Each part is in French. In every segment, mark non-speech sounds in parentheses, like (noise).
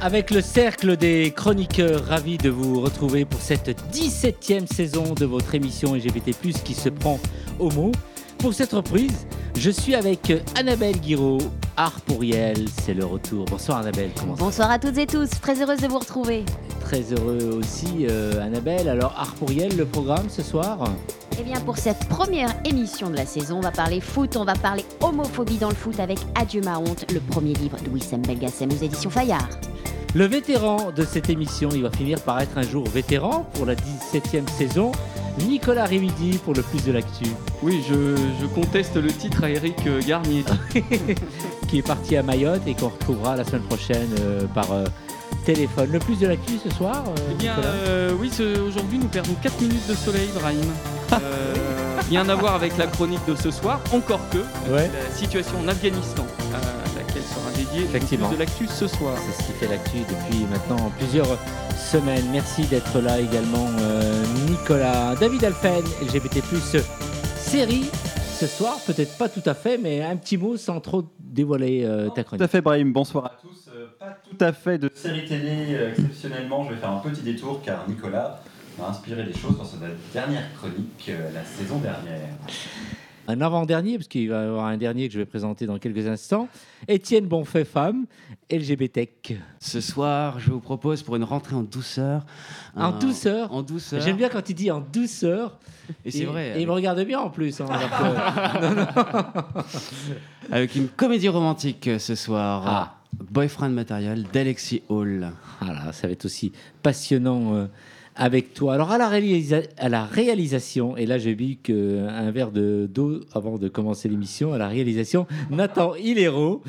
Avec le cercle des chroniqueurs, ravi de vous retrouver pour cette 17e saison de votre émission LGBT+, qui se prend au mot. Pour cette reprise, je suis avec Annabelle Guiraud, Art pour Riel, c'est le retour. Bonsoir Annabelle, comment ça Bonsoir à toutes et tous, très heureuse de vous retrouver. Très heureux aussi euh, Annabelle. Alors Art pour Riel, le programme ce soir Eh bien, pour cette première émission de la saison, on va parler foot, on va parler homophobie dans le foot avec Adieu ma honte, le premier livre de Wissem Belgacem aux éditions Fayard. Le vétéran de cette émission, il va finir par être un jour vétéran pour la 17e saison. Nicolas Rividi pour le plus de l'actu, Oui, je, je conteste le titre à Eric euh, Garnier. (laughs) qui est parti à Mayotte et qu'on retrouvera la semaine prochaine euh, par euh, téléphone. Le plus de l'actu ce soir euh, Eh bien, oui, aujourd'hui nous perdons 4 minutes de soleil, Brahim. (laughs) Rien à voir avec la chronique de ce soir, encore que Ouais. la situation en Afghanistan, à sera dédiée le Effectivement. de l'actu ce soir. C'est ce qui fait l'actu depuis maintenant plusieurs semaines. Merci d'être là également, euh, Nicolas. David Alphen, LGBT, série ce soir, peut-être pas tout à fait, mais un petit mot sans trop dévoiler euh, ta Tout chronique. à fait, Brahim. Bonsoir à tous. Euh, pas tout à fait de série télé. euh, exceptionnellement, je vais faire un petit détour car Nicolas m'a inspiré des choses dans sa dernière chronique euh, la saison dernière. Un avant-dernier, parce qu'il va y avoir un dernier que je vais présenter dans quelques instants. Étienne Bonfait, femme, LGBT. Ce soir, je vous propose pour une rentrée en douceur. En douceur En douceur. J'aime bien quand il dit en douceur. Et c'est vrai. Et il me regarde bien en plus. hein, que- (laughs) Avec une comédie romantique euh, ce soir. Ah. Boyfriend Material d'Alexis Hall. Voilà, ça va être aussi passionnant euh, avec toi. Alors, à la, réalisa- à la réalisation, et là j'ai bu qu'un verre de- d'eau avant de commencer l'émission, à la réalisation, Nathan (laughs) Hilero,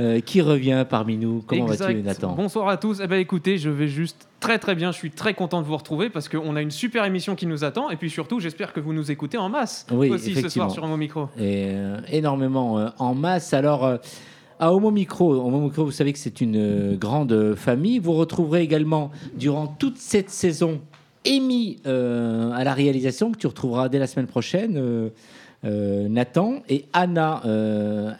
euh, qui revient parmi nous. Comment vas-tu. Nathan? Bonsoir à tous. Eh ben, écoutez, je vais juste très très bien. Je suis très content de vous retrouver parce qu'on a une super émission qui nous attend. Et puis surtout, j'espère que vous nous écoutez en masse Oui, aussi ce soir sur mon micro. et, euh, énormément euh, en masse. Alors, à Homo Micro, Homo Micro, vous savez que c'est une euh, grande famille. Vous retrouverez également, durant toute cette saison, Amy euh, à la réalisation, que tu retrouveras dès la semaine prochaine. euh, Nathan et Anna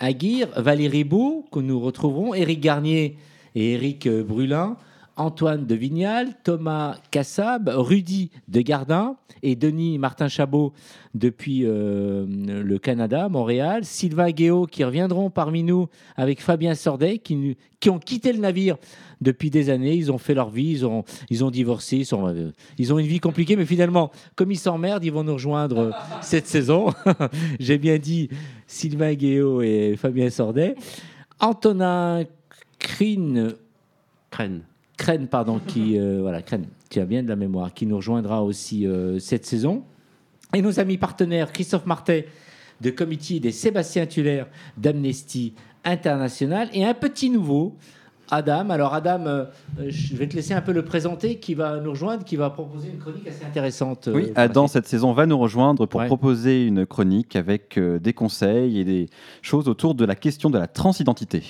Aguirre, Valérie Beau, que nous retrouverons, Éric Garnier et Éric Brulin, Antoine de Vignal, Thomas Cassab, Rudy de Gardin et Denis Martin Chabot depuis euh, le Canada, Montréal, Sylvain Guéot qui reviendront parmi nous avec Fabien Sordet qui, qui ont quitté le navire depuis des années, ils ont fait leur vie, ils ont, ils ont divorcé, ils, euh, ont une vie compliquée, mais finalement, comme ils s'emmerdent, ils vont nous rejoindre euh, (laughs) cette saison. (laughs) J'ai bien dit Sylvain Guéot et Fabien Sordet. Antonin Crine. Crène, pardon, qui, euh, voilà, Crène, tu as bien de la mémoire, qui nous rejoindra aussi euh, cette saison. Et nos amis partenaires, Christophe Martet de Comité des Sébastien Tuller d'Amnesty International et un petit nouveau, Adam. Alors Adam, euh, je vais te laisser un peu le présenter, qui va nous rejoindre, qui va proposer une chronique assez intéressante. Oui, Adam, cette saison, va nous rejoindre pour Ouais. proposer une chronique avec des conseils et des choses autour de la question de la transidentité.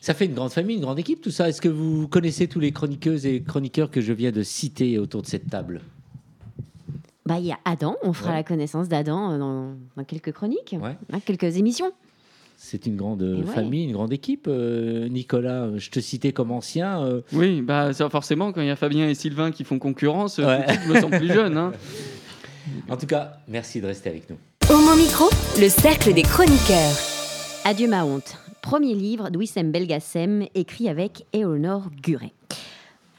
Ça fait une grande famille, une grande équipe, tout ça. Est-ce que vous connaissez tous les chroniqueuses et chroniqueurs que je viens de citer autour de cette table? Bah, il y a Adam, on fera Ouais. la connaissance d'Adam euh, dans, dans quelques chroniques, Ouais. hein, quelques émissions. C'est une grande euh, ouais. famille, une grande équipe. Euh, Nicolas, je te citais comme ancien. euh, Oui, bah ça, forcément, quand il y a Fabien et Sylvain qui font concurrence, tout je me sens plus jeune. hein. (laughs) En tout cas, merci de rester avec nous. Homo Micro, le cercle des chroniqueurs. Adieu ma honte, premier livre de Wissem Belgacem, écrit avec Éléonore Guret.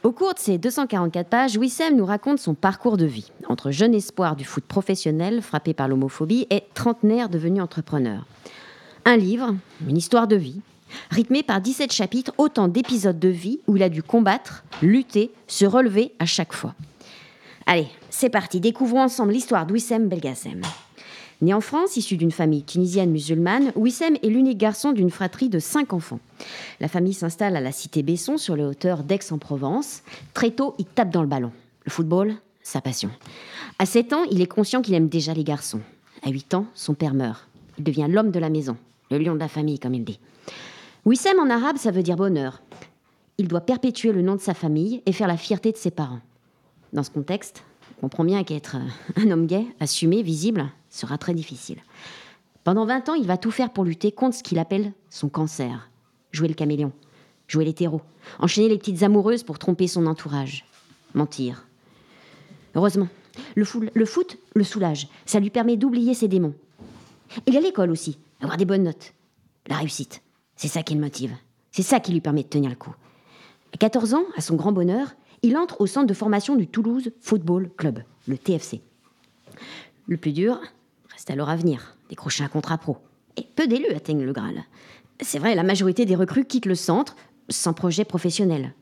Au cours de ces 244 pages, Wissem nous raconte son parcours de vie, entre jeune espoir du foot professionnel frappé par l'homophobie et trentenaire devenu entrepreneur. Un livre, une histoire de vie, rythmé par 17 chapitres, autant d'épisodes de vie où il a dû combattre, lutter, se relever à chaque fois. Allez, c'est parti, découvrons ensemble l'histoire de Wissem Belgacem. Né en France, issu d'une famille tunisienne musulmane, Wissem est l'unique garçon d'une fratrie de cinq enfants. La famille s'installe à la cité Besson, sur les hauteurs d'Aix-en-Provence. Très tôt, il tape dans le ballon. Le football, sa passion. À 7 ans, il est conscient qu'il aime déjà les garçons. À 8 ans, son père meurt. Il devient l'homme de la maison, le lion de la famille, comme il dit. Wissem en arabe, ça veut dire bonheur. Il doit perpétuer le nom de sa famille et faire la fierté de ses parents. Dans ce contexte, on comprend bien qu'être euh, un homme gay, assumé, visible, sera très difficile. Pendant 20 ans, il va tout faire pour lutter contre ce qu'il appelle son cancer. Jouer le caméléon, jouer l'hétéro, enchaîner les petites amoureuses pour tromper son entourage, mentir. Heureusement, le, foot, le soulage. Ça lui permet d'oublier ses démons. Il a l'école aussi, avoir des bonnes notes. La réussite, c'est ça qui le motive. C'est ça qui lui permet de tenir le coup. À 14 ans, à son grand bonheur, il entre au centre de formation du Toulouse Football Club, le TFC. Le plus dur alors à venir, décrocher un contrat pro. Et peu d'élus atteignent le Graal. C'est vrai, la majorité des recrues quittent le centre sans projet professionnel.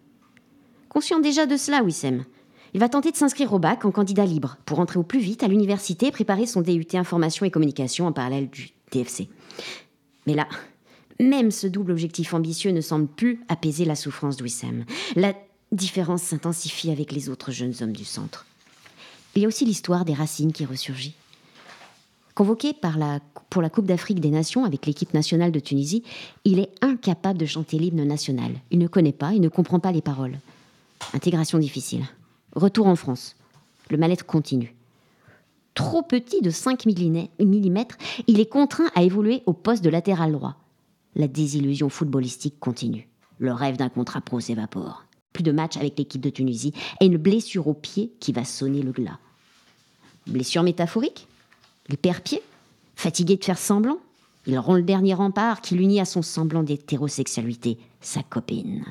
Conscient déjà de cela, Wissem, il va tenter de s'inscrire au bac en candidat libre pour entrer au plus vite à l'université et préparer son DUT Information et Communication en parallèle du TFC. Mais là, même ce double objectif ambitieux ne semble plus apaiser la souffrance de Wissem. La différence s'intensifie avec les autres jeunes hommes du centre. Il y a aussi l'histoire des racines qui ressurgit. Convoqué pour la Coupe d'Afrique des Nations avec l'équipe nationale de Tunisie, il est incapable de chanter l'hymne national. Il ne connaît pas, il ne comprend pas les paroles. Intégration difficile. Retour en France. Le mal-être continue. Trop petit de 5 mm, il est contraint à évoluer au poste de latéral droit. La désillusion footballistique continue. Le rêve d'un contrat pro s'évapore. Plus de matchs avec l'équipe de Tunisie et une blessure au pied qui va sonner le glas. Blessure métaphorique? Il perd pied Fatigué de faire semblant Il rend le dernier rempart qui l'unit à son semblant d'hétérosexualité, sa copine.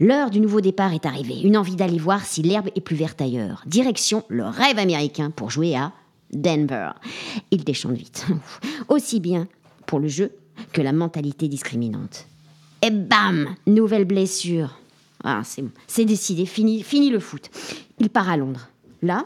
L'heure du nouveau départ est arrivée. Une envie d'aller voir si l'herbe est plus verte ailleurs. Direction le rêve américain pour jouer à Denver. Il déchante vite. (laughs) Aussi bien pour le jeu que la mentalité discriminante. Et bam Nouvelle blessure. Ah, c'est bon. C'est décidé. Fini, fini le foot. Il part à Londres. Là,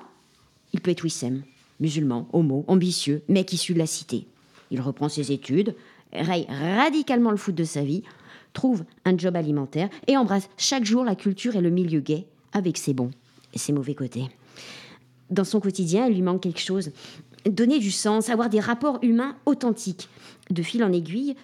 il peut être Wissem. Musulman, homo, ambitieux, mec issu de la cité. Il reprend ses études, raye radicalement le foot de sa vie, trouve un job alimentaire et embrasse chaque jour la culture et le milieu gay avec ses bons et ses mauvais côtés. Dans son quotidien, il lui manque quelque chose. Donner du sens, avoir des rapports humains authentiques. De fil en aiguille,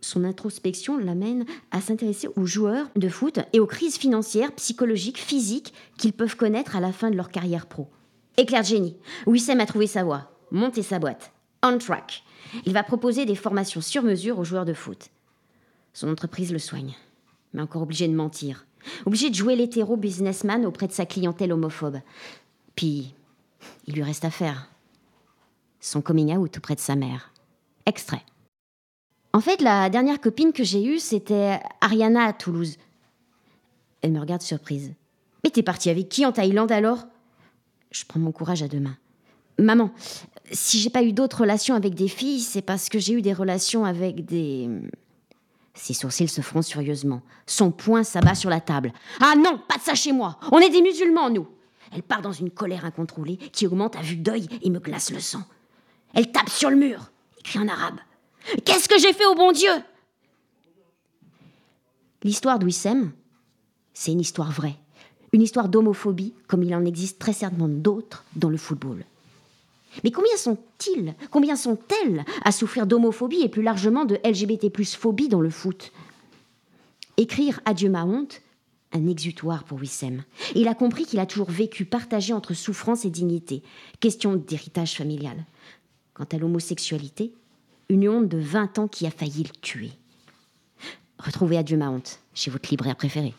son introspection l'amène à s'intéresser aux joueurs de foot et aux crises financières, psychologiques, physiques qu'ils peuvent connaître à la fin de leur carrière pro. Éclair de génie. Wissem a trouvé sa voie, monté sa boîte. On track. Il va proposer des formations sur mesure aux joueurs de foot. Son entreprise le soigne, mais encore obligé de mentir. Obligé de jouer l'hétéro businessman auprès de sa clientèle homophobe. Puis, il lui reste à faire. Son coming out auprès de sa mère. Extrait. En fait, la dernière copine que j'ai eue, c'était Ariana à Toulouse. Elle me regarde surprise. Mais t'es partie avec qui en Thaïlande alors? Je prends mon courage à deux mains. Maman, si j'ai pas eu d'autres relations avec des filles, c'est parce que j'ai eu des relations avec des. Ses sourcils se froncent furieusement. Son poing s'abat sur la table. Ah non, pas de ça chez moi. On est des musulmans, nous. Elle part dans une colère incontrôlée qui augmente à vue d'œil et me glace le sang. Elle tape sur le mur, écrit en arabe. Qu'est-ce que j'ai fait au bon Dieu? L'histoire d'Ouissem, c'est une histoire vraie. Une histoire d'homophobie, comme il en existe très certainement d'autres dans le football. Mais combien sont-ils, combien sont-elles à souffrir d'homophobie et plus largement de LGBT plus phobie dans le foot? Écrire Adieu ma honte, un exutoire pour Wissem. Il a compris qu'il a toujours vécu partagé entre souffrance et dignité. Question d'héritage familial. Quant à l'homosexualité, une honte de 20 ans qui a failli le tuer. Retrouvez Adieu ma honte chez votre libraire préféré.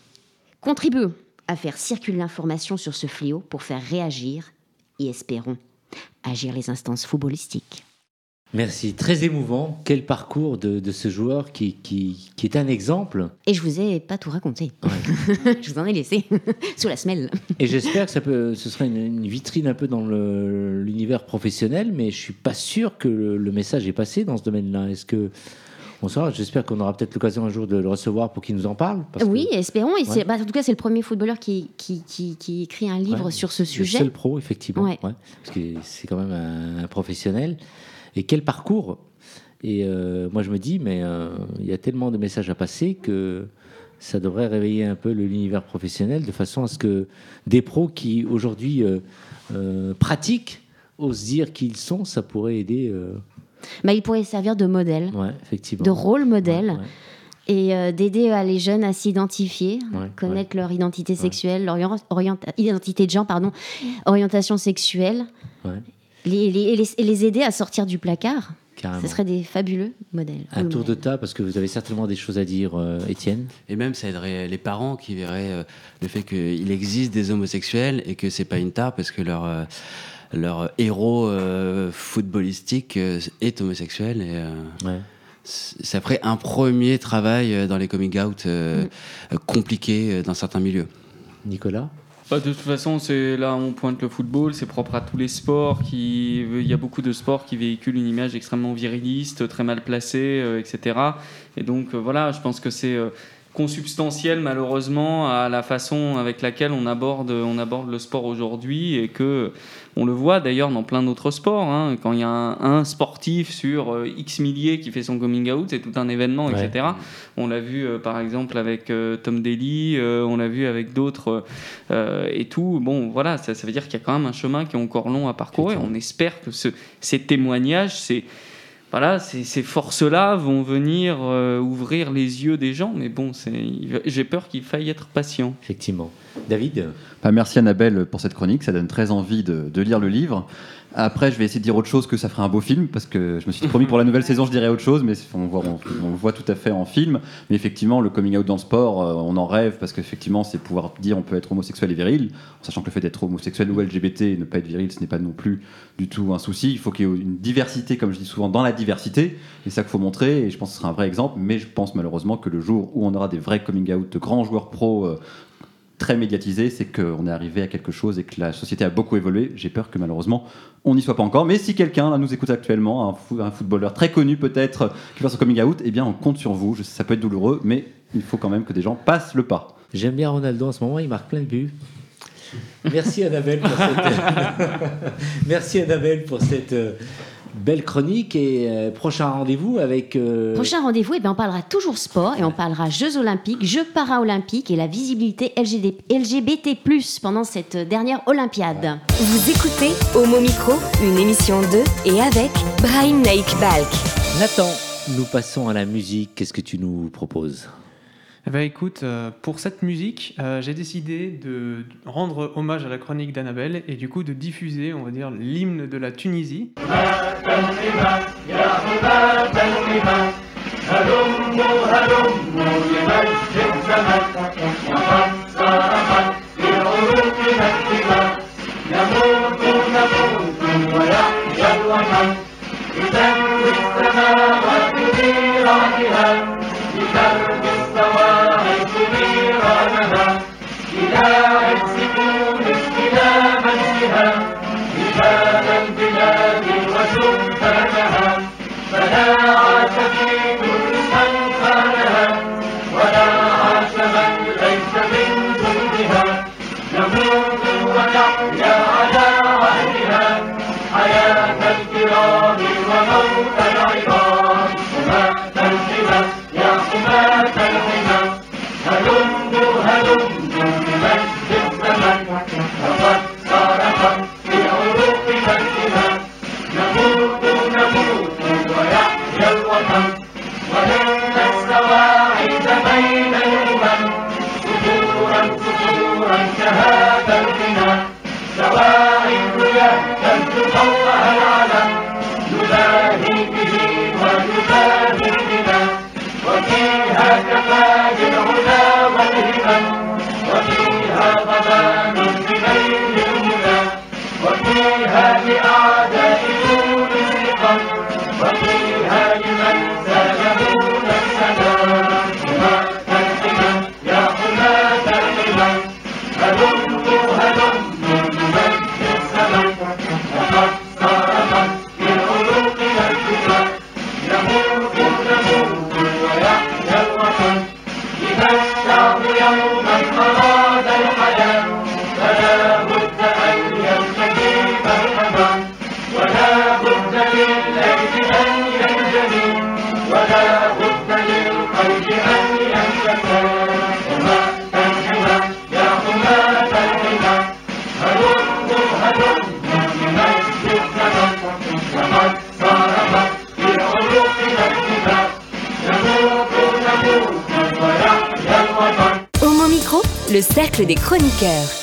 Contribuons à faire circuler l'information sur ce fléau pour faire réagir et espérons agir les instances footballistiques. Merci, très émouvant. Quel parcours de, de ce joueur qui, qui, qui, est un exemple. Et je vous ai pas tout raconté. Ouais. (laughs) je vous en ai laissé (laughs) sous la semelle. Et j'espère que ça peut, ce sera une, une vitrine un peu dans l'univers professionnel, mais je suis pas sûr que le, le message est passé dans ce domaine-là. Est-ce que Bonsoir, j'espère qu'on aura peut-être l'occasion un jour de le recevoir pour qu'il nous en parle. Parce oui, que... espérons. Et ouais. bah, en tout cas, c'est le premier footballeur qui, qui, qui, qui écrit un livre ouais, sur ce sujet. Le seul pro, effectivement. Ouais. parce que c'est quand même un, un, professionnel. Et quel parcours Et euh, moi, je me dis, mais euh, il y a tellement de messages à passer que ça devrait réveiller un peu le- l'univers professionnel de façon à ce que des pros qui aujourd'hui euh, pratiquent osent dire qui ils sont, ça pourrait aider. Bah, il pourrait servir de modèle, ouais, effectivement. de rôle modèle. Ouais, ouais. et euh, d'aider euh, les jeunes à s'identifier, Ouais, connaître leur identité sexuelle, leur identité de genre, pardon, orientation sexuelle, Ouais. les- les- aider à sortir du placard. Carrément. Ce serait des fabuleux modèles. Un tour de tas, parce que vous avez certainement des choses à dire, euh, Étienne. Et même, ça aiderait les parents qui verraient euh, le fait qu'il existe des homosexuels et que c'est pas une tare parce que leur, euh, leur héros euh, footballistique euh, est homosexuel. Et, euh, Ouais. ça ferait un premier travail dans les coming out euh, compliqués euh, dans certains milieux. Nicolas Bah, de toute façon, c'est là on pointe le football, c'est propre à tous les sports. Qui, il y a beaucoup de sports qui véhiculent une image extrêmement viriliste, très mal placée, euh, etc. Et donc euh, voilà, je pense que c'est euh, consubstantiel malheureusement à la façon avec laquelle on aborde, on aborde le sport aujourd'hui et que on le voit d'ailleurs dans plein d'autres sports. hein. Quand il y a un, un sportif sur euh, X milliers qui fait son coming out, c'est tout un événement, Ouais. etc. On l'a vu euh, par exemple avec euh, Tom Daly, euh, on l'a vu avec d'autres et tout. Bon, voilà, ça, ça veut dire qu'il y a quand même un chemin qui est encore long à parcourir. On espère que ce, ces témoignages, ces, voilà, ces, ces forces-là vont venir euh, ouvrir les yeux des gens. Mais bon, j'ai peur qu'il faille être patient. Effectivement. David? Bah, merci Annabelle pour cette chronique, ça donne très envie de, de lire le livre. Après, je vais essayer de dire autre chose que ça ferait un beau film, parce que je me suis promis pour la nouvelle (laughs) saison, je dirais autre chose, mais on, voit, on, on le voit tout à fait en film. Mais effectivement, le coming out dans le sport, euh, on en rêve, parce qu'effectivement, c'est pouvoir dire on peut être homosexuel et viril, en sachant que le fait d'être homosexuel ou LGBT et ne pas être viril, ce n'est pas non plus du tout un souci. Il faut qu'il y ait une diversité, comme je dis souvent, dans la diversité, et ça qu'il faut montrer, et je pense que ce sera un vrai exemple, mais je pense malheureusement que le jour où on aura des vrais coming out de grands joueurs pro euh, très médiatisé, c'est qu'on est arrivé à quelque chose et que la société a beaucoup évolué. J'ai peur que malheureusement on n'y soit pas encore. Mais si quelqu'un nous écoute actuellement, un footballeur très connu peut-être, qui fait son coming out, eh bien on compte sur vous. Je sais, ça peut être douloureux, mais il faut quand même que des gens passent le pas. J'aime bien Ronaldo en ce moment, il marque plein de buts. Merci Annabelle pour cette, (laughs) Merci Annabelle pour cette euh, belle chronique et euh, prochain rendez-vous avec. euh, Prochain rendez-vous, eh ben, on parlera toujours sport et on parlera Jeux olympiques, Jeux paralympiques et la visibilité LGD LGBT+, pendant cette dernière Olympiade. Vous écoutez Homo Micro, une émission de et avec Brahim Naik Balk. Nathan, nous passons à la musique. Qu'est-ce que tu nous proposes? Eh ben, écoute, euh, pour cette musique, euh, j'ai décidé de rendre hommage à la chronique d'Annabelle et du coup de diffuser, on va dire, l'hymne de la Tunisie. तन्निभ याहुत तन्निभ हरुं नो हरुं नो विभज्जिभ्रम नमः सारः विरोरुपिनक्तिव नमो तु नमो तु वय जन्मः इदं विक्रमावतिः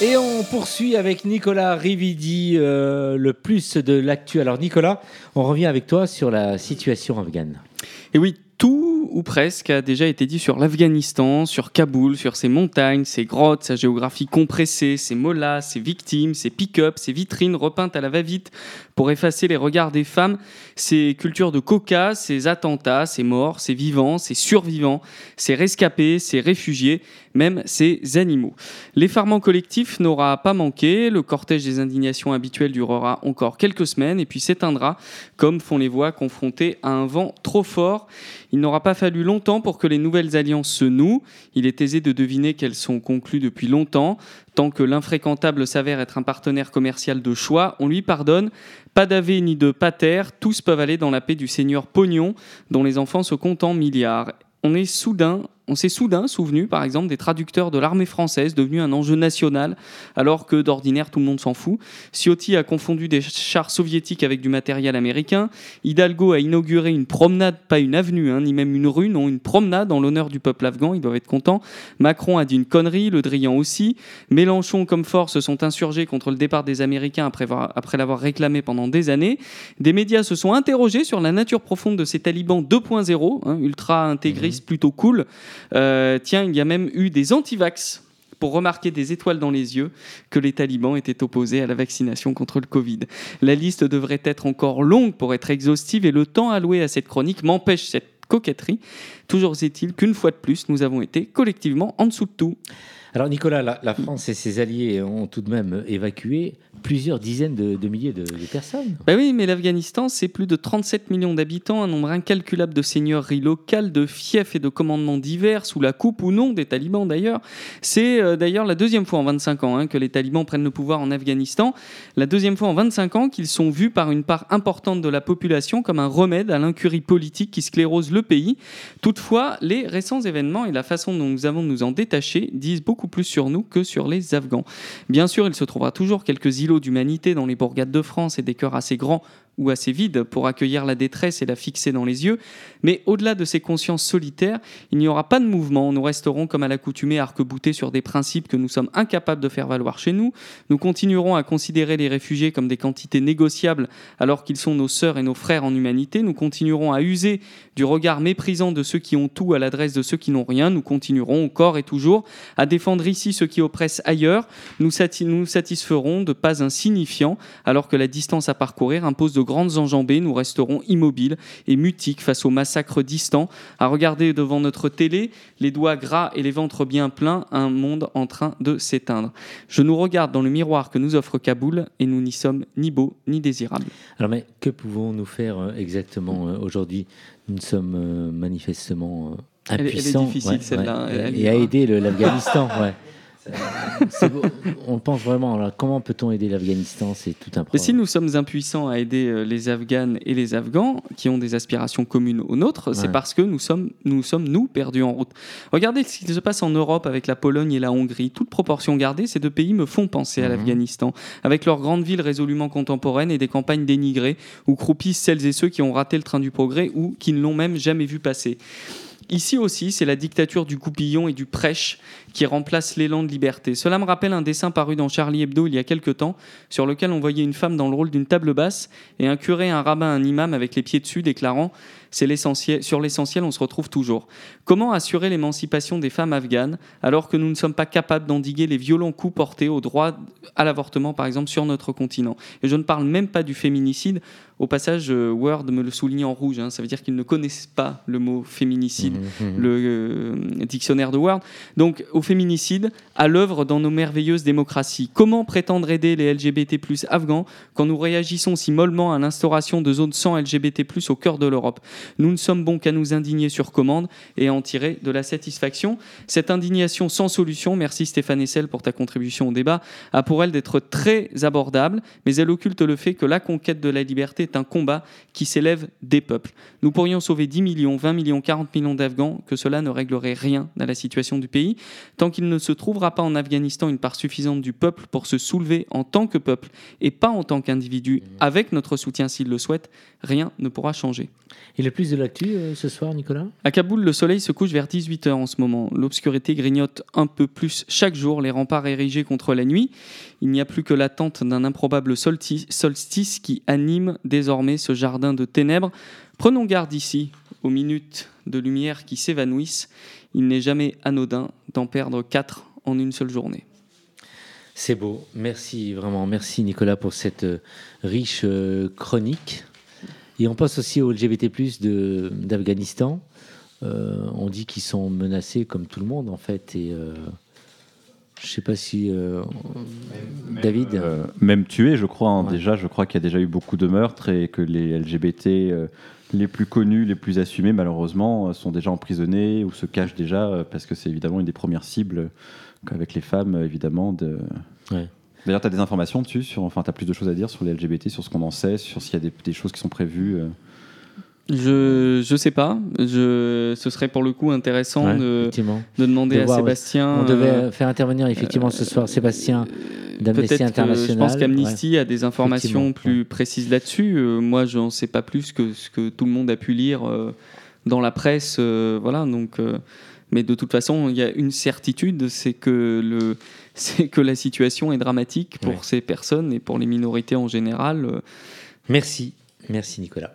Et on poursuit avec Nicolas Rividi, euh, le plus de l'actu. Alors Nicolas, on revient avec toi sur la situation afghane. Et oui, tout ou presque a déjà été dit sur l'Afghanistan, sur Kaboul, sur ses montagnes, ses grottes, sa géographie compressée, ses molas, ses victimes, ses pick-up, ses vitrines repeintes à la va-vite pour effacer les regards des femmes, ses cultures de coca, ses attentats, ses morts, ses vivants, ses survivants, ses rescapés, ses réfugiés, même ses animaux. L'effarement collectif n'aura pas manqué, le cortège des indignations habituelles durera encore quelques semaines et puis s'éteindra, comme font les voix confrontées à un vent trop fort. Il n'aura pas fallu longtemps pour que les nouvelles alliances se nouent. Il est aisé de deviner qu'elles sont conclues depuis longtemps. Tant que l'infréquentable s'avère être un partenaire commercial de choix, on lui pardonne. Pas d'avé ni de pater, tous peuvent aller dans la paix du seigneur Pognon, dont les enfants se comptent en milliards. On est soudain on s'est soudain souvenu, par exemple, des traducteurs de l'armée française, devenu un enjeu national, alors que d'ordinaire tout le monde s'en fout. Ciotti a confondu des chars soviétiques avec du matériel américain. Hidalgo a inauguré une promenade, pas une avenue, hein, ni même une rue, non, une promenade en l'honneur du peuple afghan. Ils doivent être contents. Macron a dit une connerie, Le Drian aussi. Mélenchon, comme fort, se sont insurgés contre le départ des Américains après, après l'avoir réclamé pendant des années. Des médias se sont interrogés sur la nature profonde de ces talibans 2.0, hein, ultra intégristes, plutôt cool. Euh, tiens, il y a même eu des antivax pour remarquer des étoiles dans les yeux que les talibans étaient opposés à la vaccination contre le Covid. La liste devrait être encore longue pour être exhaustive et le temps alloué à cette chronique m'empêche cette coquetterie. Toujours est-il qu'une fois de plus, nous avons été collectivement en dessous de tout. Alors Nicolas, la, France et ses alliés ont tout de même évacué plusieurs dizaines de, milliers de, personnes. Bah oui, mais l'Afghanistan, c'est plus de 37 millions d'habitants, un nombre incalculable de seigneuries locales, de fiefs et de commandements divers, sous la coupe ou non des talibans d'ailleurs. C'est euh, d'ailleurs la deuxième fois en 25 ans hein, que les talibans prennent le pouvoir en Afghanistan, la deuxième fois en 25 ans qu'ils sont vus par une part importante de la population comme un remède à l'incurie politique qui sclérose le pays. Toutefois, les récents événements et la façon dont nous avons nous en détacher disent beaucoup plus sur nous que sur les Afghans. Bien sûr, il se trouvera toujours quelques îlots d'humanité dans les bourgades de France et des cœurs assez grands ou assez vide pour accueillir la détresse et la fixer dans les yeux. Mais au-delà de ces consciences solitaires, il n'y aura pas de mouvement. Nous resterons comme à l'accoutumée arc-boutés sur des principes que nous sommes incapables de faire valoir chez nous. Nous continuerons à considérer les réfugiés comme des quantités négociables alors qu'ils sont nos sœurs et nos frères en humanité. Nous continuerons à user du regard méprisant de ceux qui ont tout à l'adresse de ceux qui n'ont rien. Nous continuerons encore et toujours à défendre ici ceux qui oppressent ailleurs. Nous, nous satisferons de pas insignifiants alors que la distance à parcourir impose de grandes enjambées, nous resterons immobiles et mutiques face aux massacres distants, à regarder devant notre télé, les doigts gras et les ventres bien pleins, un monde en train de s'éteindre. Je nous regarde dans le miroir que nous offre Kaboul et nous n'y sommes ni beaux ni désirables. Alors mais que pouvons-nous faire euh, exactement euh, aujourd'hui? Nous sommes euh, manifestement impuissants. Elle, est difficile celle-là. Et, à aider l'Afghanistan. (laughs) ouais. On pense vraiment. Alors, comment peut-on aider l'Afghanistan? C'est tout un problème. si nous sommes impuissants à aider euh, les Afghanes et les Afghans qui ont des aspirations communes aux nôtres, c'est parce que nous sommes, nous sommes, nous, perdus en route. Regardez ce qui se passe en Europe avec la Pologne et la Hongrie. Toute proportion gardée, ces deux pays me font penser à mhm. l'Afghanistan, avec leurs grandes villes résolument contemporaines et des campagnes dénigrées où croupissent celles et ceux qui ont raté le train du progrès ou qui ne l'ont même jamais vu passer. Ici aussi, c'est la dictature du coupillon et du prêche qui remplace l'élan de liberté. Cela me rappelle un dessin paru dans Charlie Hebdo il y a quelque temps, sur lequel on voyait une femme dans le rôle d'une table basse et un curé, un rabbin, un imam avec les pieds dessus déclarant c'est. Sur l'essentiel, on se retrouve toujours. Comment assurer l'émancipation des femmes afghanes alors que nous ne sommes pas capables d'endiguer les violents coups portés au droit à l'avortement, par exemple, sur notre continent? Et je ne parle même pas du féminicide. Au passage, euh, Word me le souligne en rouge. Hein. Ça veut dire qu'ils ne connaissent pas le mot féminicide, mmh, mmh. le euh, dictionnaire de Word. Donc, au féminicide, à l'œuvre dans nos merveilleuses démocraties. Comment prétendre aider les LGBT+ afghans quand nous réagissons si mollement à l'instauration de zones sans LGBT+ au cœur de l'Europe? Nous ne sommes bons qu'à nous indigner sur commande et à en tirer de la satisfaction. Cette indignation sans solution, merci Stéphane Essel pour ta contribution au débat, a pour elle d'être très abordable, mais elle occulte le fait que la conquête de la liberté est un combat qui s'élève des peuples. Nous pourrions sauver 10 millions, 20 millions, 40 millions d'Afghans, que cela ne réglerait rien à la situation du pays, tant qu'il ne se trouvera pas en Afghanistan une part suffisante du peuple pour se soulever en tant que peuple et pas en tant qu'individu, avec notre soutien s'il le souhaite, rien ne pourra changer. Et le plus de l'actu euh, ce soir, Nicolas? À Kaboul, le soleil se couche vers 18h en ce moment. L'obscurité grignote un peu plus chaque jour, les remparts érigés contre la nuit. Il n'y a plus que l'attente d'un improbable solstice, qui anime désormais ce jardin de ténèbres. Prenons garde ici, aux minutes de lumière qui s'évanouissent. Il n'est jamais anodin d'en perdre quatre en une seule journée. C'est beau. Merci vraiment. Merci Nicolas pour cette euh, riche euh, chronique. Et on passe aussi au LGBT+ d'Afghanistan. Euh, on dit qu'ils sont menacés comme tout le monde en fait. Je sais pas si euh, David. Euh, même tué, je crois. hein. Ouais. Déjà, je crois qu'il y a déjà eu beaucoup de meurtres et que les LGBT euh, les plus connus, les plus assumés, malheureusement, euh, sont déjà emprisonnés ou se cachent déjà euh, parce que c'est évidemment une des premières cibles euh, qu'avec les femmes, euh, évidemment. De... Ouais. D'ailleurs, tu as des informations dessus sur, Enfin, tu as plus de choses à dire sur les LGBT, sur ce qu'on en sait, sur s'il y a des, des choses qui sont prévues. Euh. Je je sais pas. Je, ce serait pour le coup intéressant Ouais, de, demander De à voir. Sébastien. On devait euh, faire intervenir effectivement ce soir Sébastien d'Amnesty Peut-être que International. je pense qu'Amnesty a des informations plus précises là-dessus. Euh, moi, je n'en sais pas plus que ce que tout le monde a pu lire euh, dans la presse. euh, voilà, donc, euh, mais de toute façon, il y a une certitude, c'est que, le, (laughs) c'est que la situation est dramatique pour ces personnes et pour les minorités en général. Euh, Merci, merci Nicolas.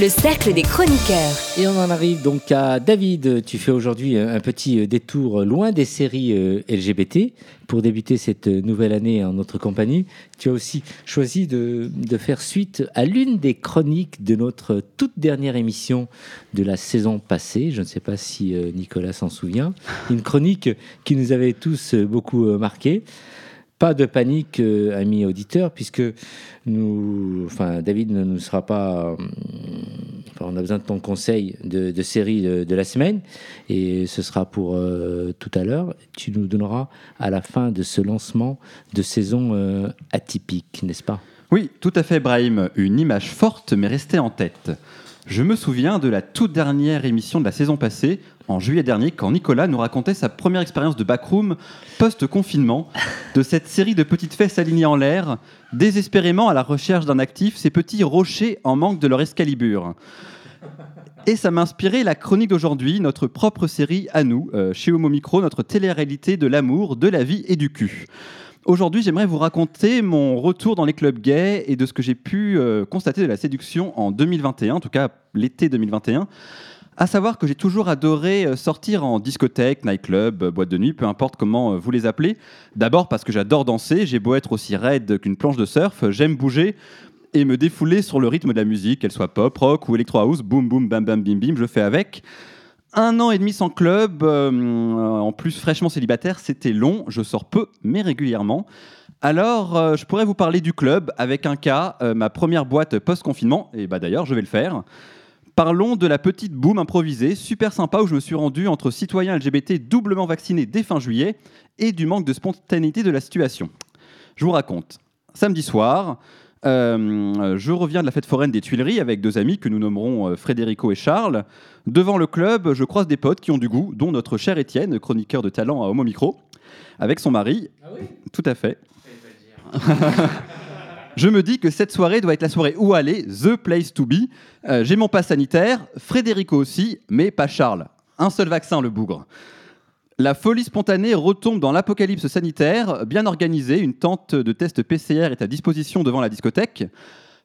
le cercle des chroniqueurs. Et on en arrive donc à David. Tu fais aujourd'hui un petit détour loin des séries euh, LGBT pour débuter cette nouvelle année en notre compagnie. Tu as aussi choisi de, faire suite à l'une des chroniques de notre toute dernière émission de la saison passée. Je ne sais pas si euh, Nicolas s'en souvient. Une chronique qui nous avait tous euh, beaucoup marqué. Pas de panique, euh, amis auditeurs, puisque nous, enfin, David ne nous sera pas. euh, enfin, on a besoin de ton conseil de, série de, la semaine, et ce sera pour euh, tout à l'heure. Tu nous donneras à la fin de ce lancement de saison atypique, n'est-ce pas? Oui, tout à fait, Brahim. Une image forte m'est restée en tête. Je me souviens de la toute dernière émission de la saison passée, en juillet dernier, quand Nicolas nous racontait sa première expérience de backroom post-confinement, de cette série de petites fesses alignées en l'air, désespérément à la recherche d'un actif, ces petits rochers en manque de leur escalibur. Et ça m'a inspiré la chronique d'aujourd'hui, notre propre série à nous, euh, chez Homo Micro, notre télé-réalité de l'amour, de la vie et du cul. Aujourd'hui, j'aimerais vous raconter mon retour dans les clubs gays et de ce que j'ai pu euh, constater de la séduction en 2021, en tout cas l'été 2021. À savoir que j'ai toujours adoré euh, sortir en discothèque, nightclub, euh, boîte de nuit, peu importe comment vous les appelez. D'abord parce que j'adore danser, j'ai beau être aussi raide qu'une planche de surf, j'aime bouger et me défouler sur le rythme de la musique, qu'elle soit pop, rock ou electro house, boum boum bam bam bim bim, je fais avec. Un an et demi sans club, euh, en plus fraîchement célibataire, c'était long, je sors peu mais régulièrement. Alors, euh, je pourrais vous parler du club avec un cas, euh, ma première boîte post-confinement, et bah d'ailleurs, je vais le faire. Parlons de la petite boum improvisée, super sympa, où je me suis rendu entre citoyens LGBT doublement vaccinés dès fin juillet et du manque de spontanéité de la situation. Je vous raconte. Samedi soir, euh, je reviens de la fête foraine des Tuileries avec deux amis que nous nommerons euh, Frédérico et Charles. Devant le club, je croise des potes qui ont du goût, dont notre cher Étienne, chroniqueur de talent à Homo Micro, avec son mari. Tout à fait. Je me dis que cette soirée doit être la soirée où aller, the place to be. Euh, J'ai mon pass sanitaire, Frédérico aussi, mais pas Charles. Un seul vaccin, le bougre. La folie spontanée retombe dans l'apocalypse sanitaire, bien organisée, une tente de test PCR est à disposition devant la discothèque.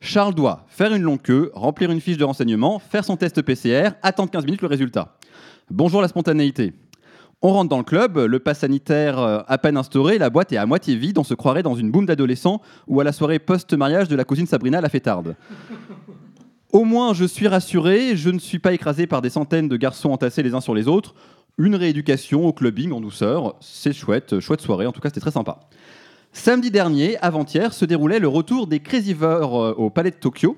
Charles doit faire une longue queue, remplir une fiche de renseignement, faire son test PCR, attendre 15 minutes le résultat. Bonjour la spontanéité. On rentre dans le club, le pass sanitaire euh, à peine instauré, la boîte est à moitié vide, on se croirait dans une boum d'adolescents ou à la soirée post-mariage de la cousine Sabrina la fêtarde. Au moins, je suis rassuré, je ne suis pas écrasé par des centaines de garçons entassés les uns sur les autres. Une rééducation au clubbing en douceur, c'est chouette, chouette soirée, en tout cas c'était très sympa. Samedi dernier, avant-hier, se déroulait le retour des Crazyvores euh, au Palais de Tokyo.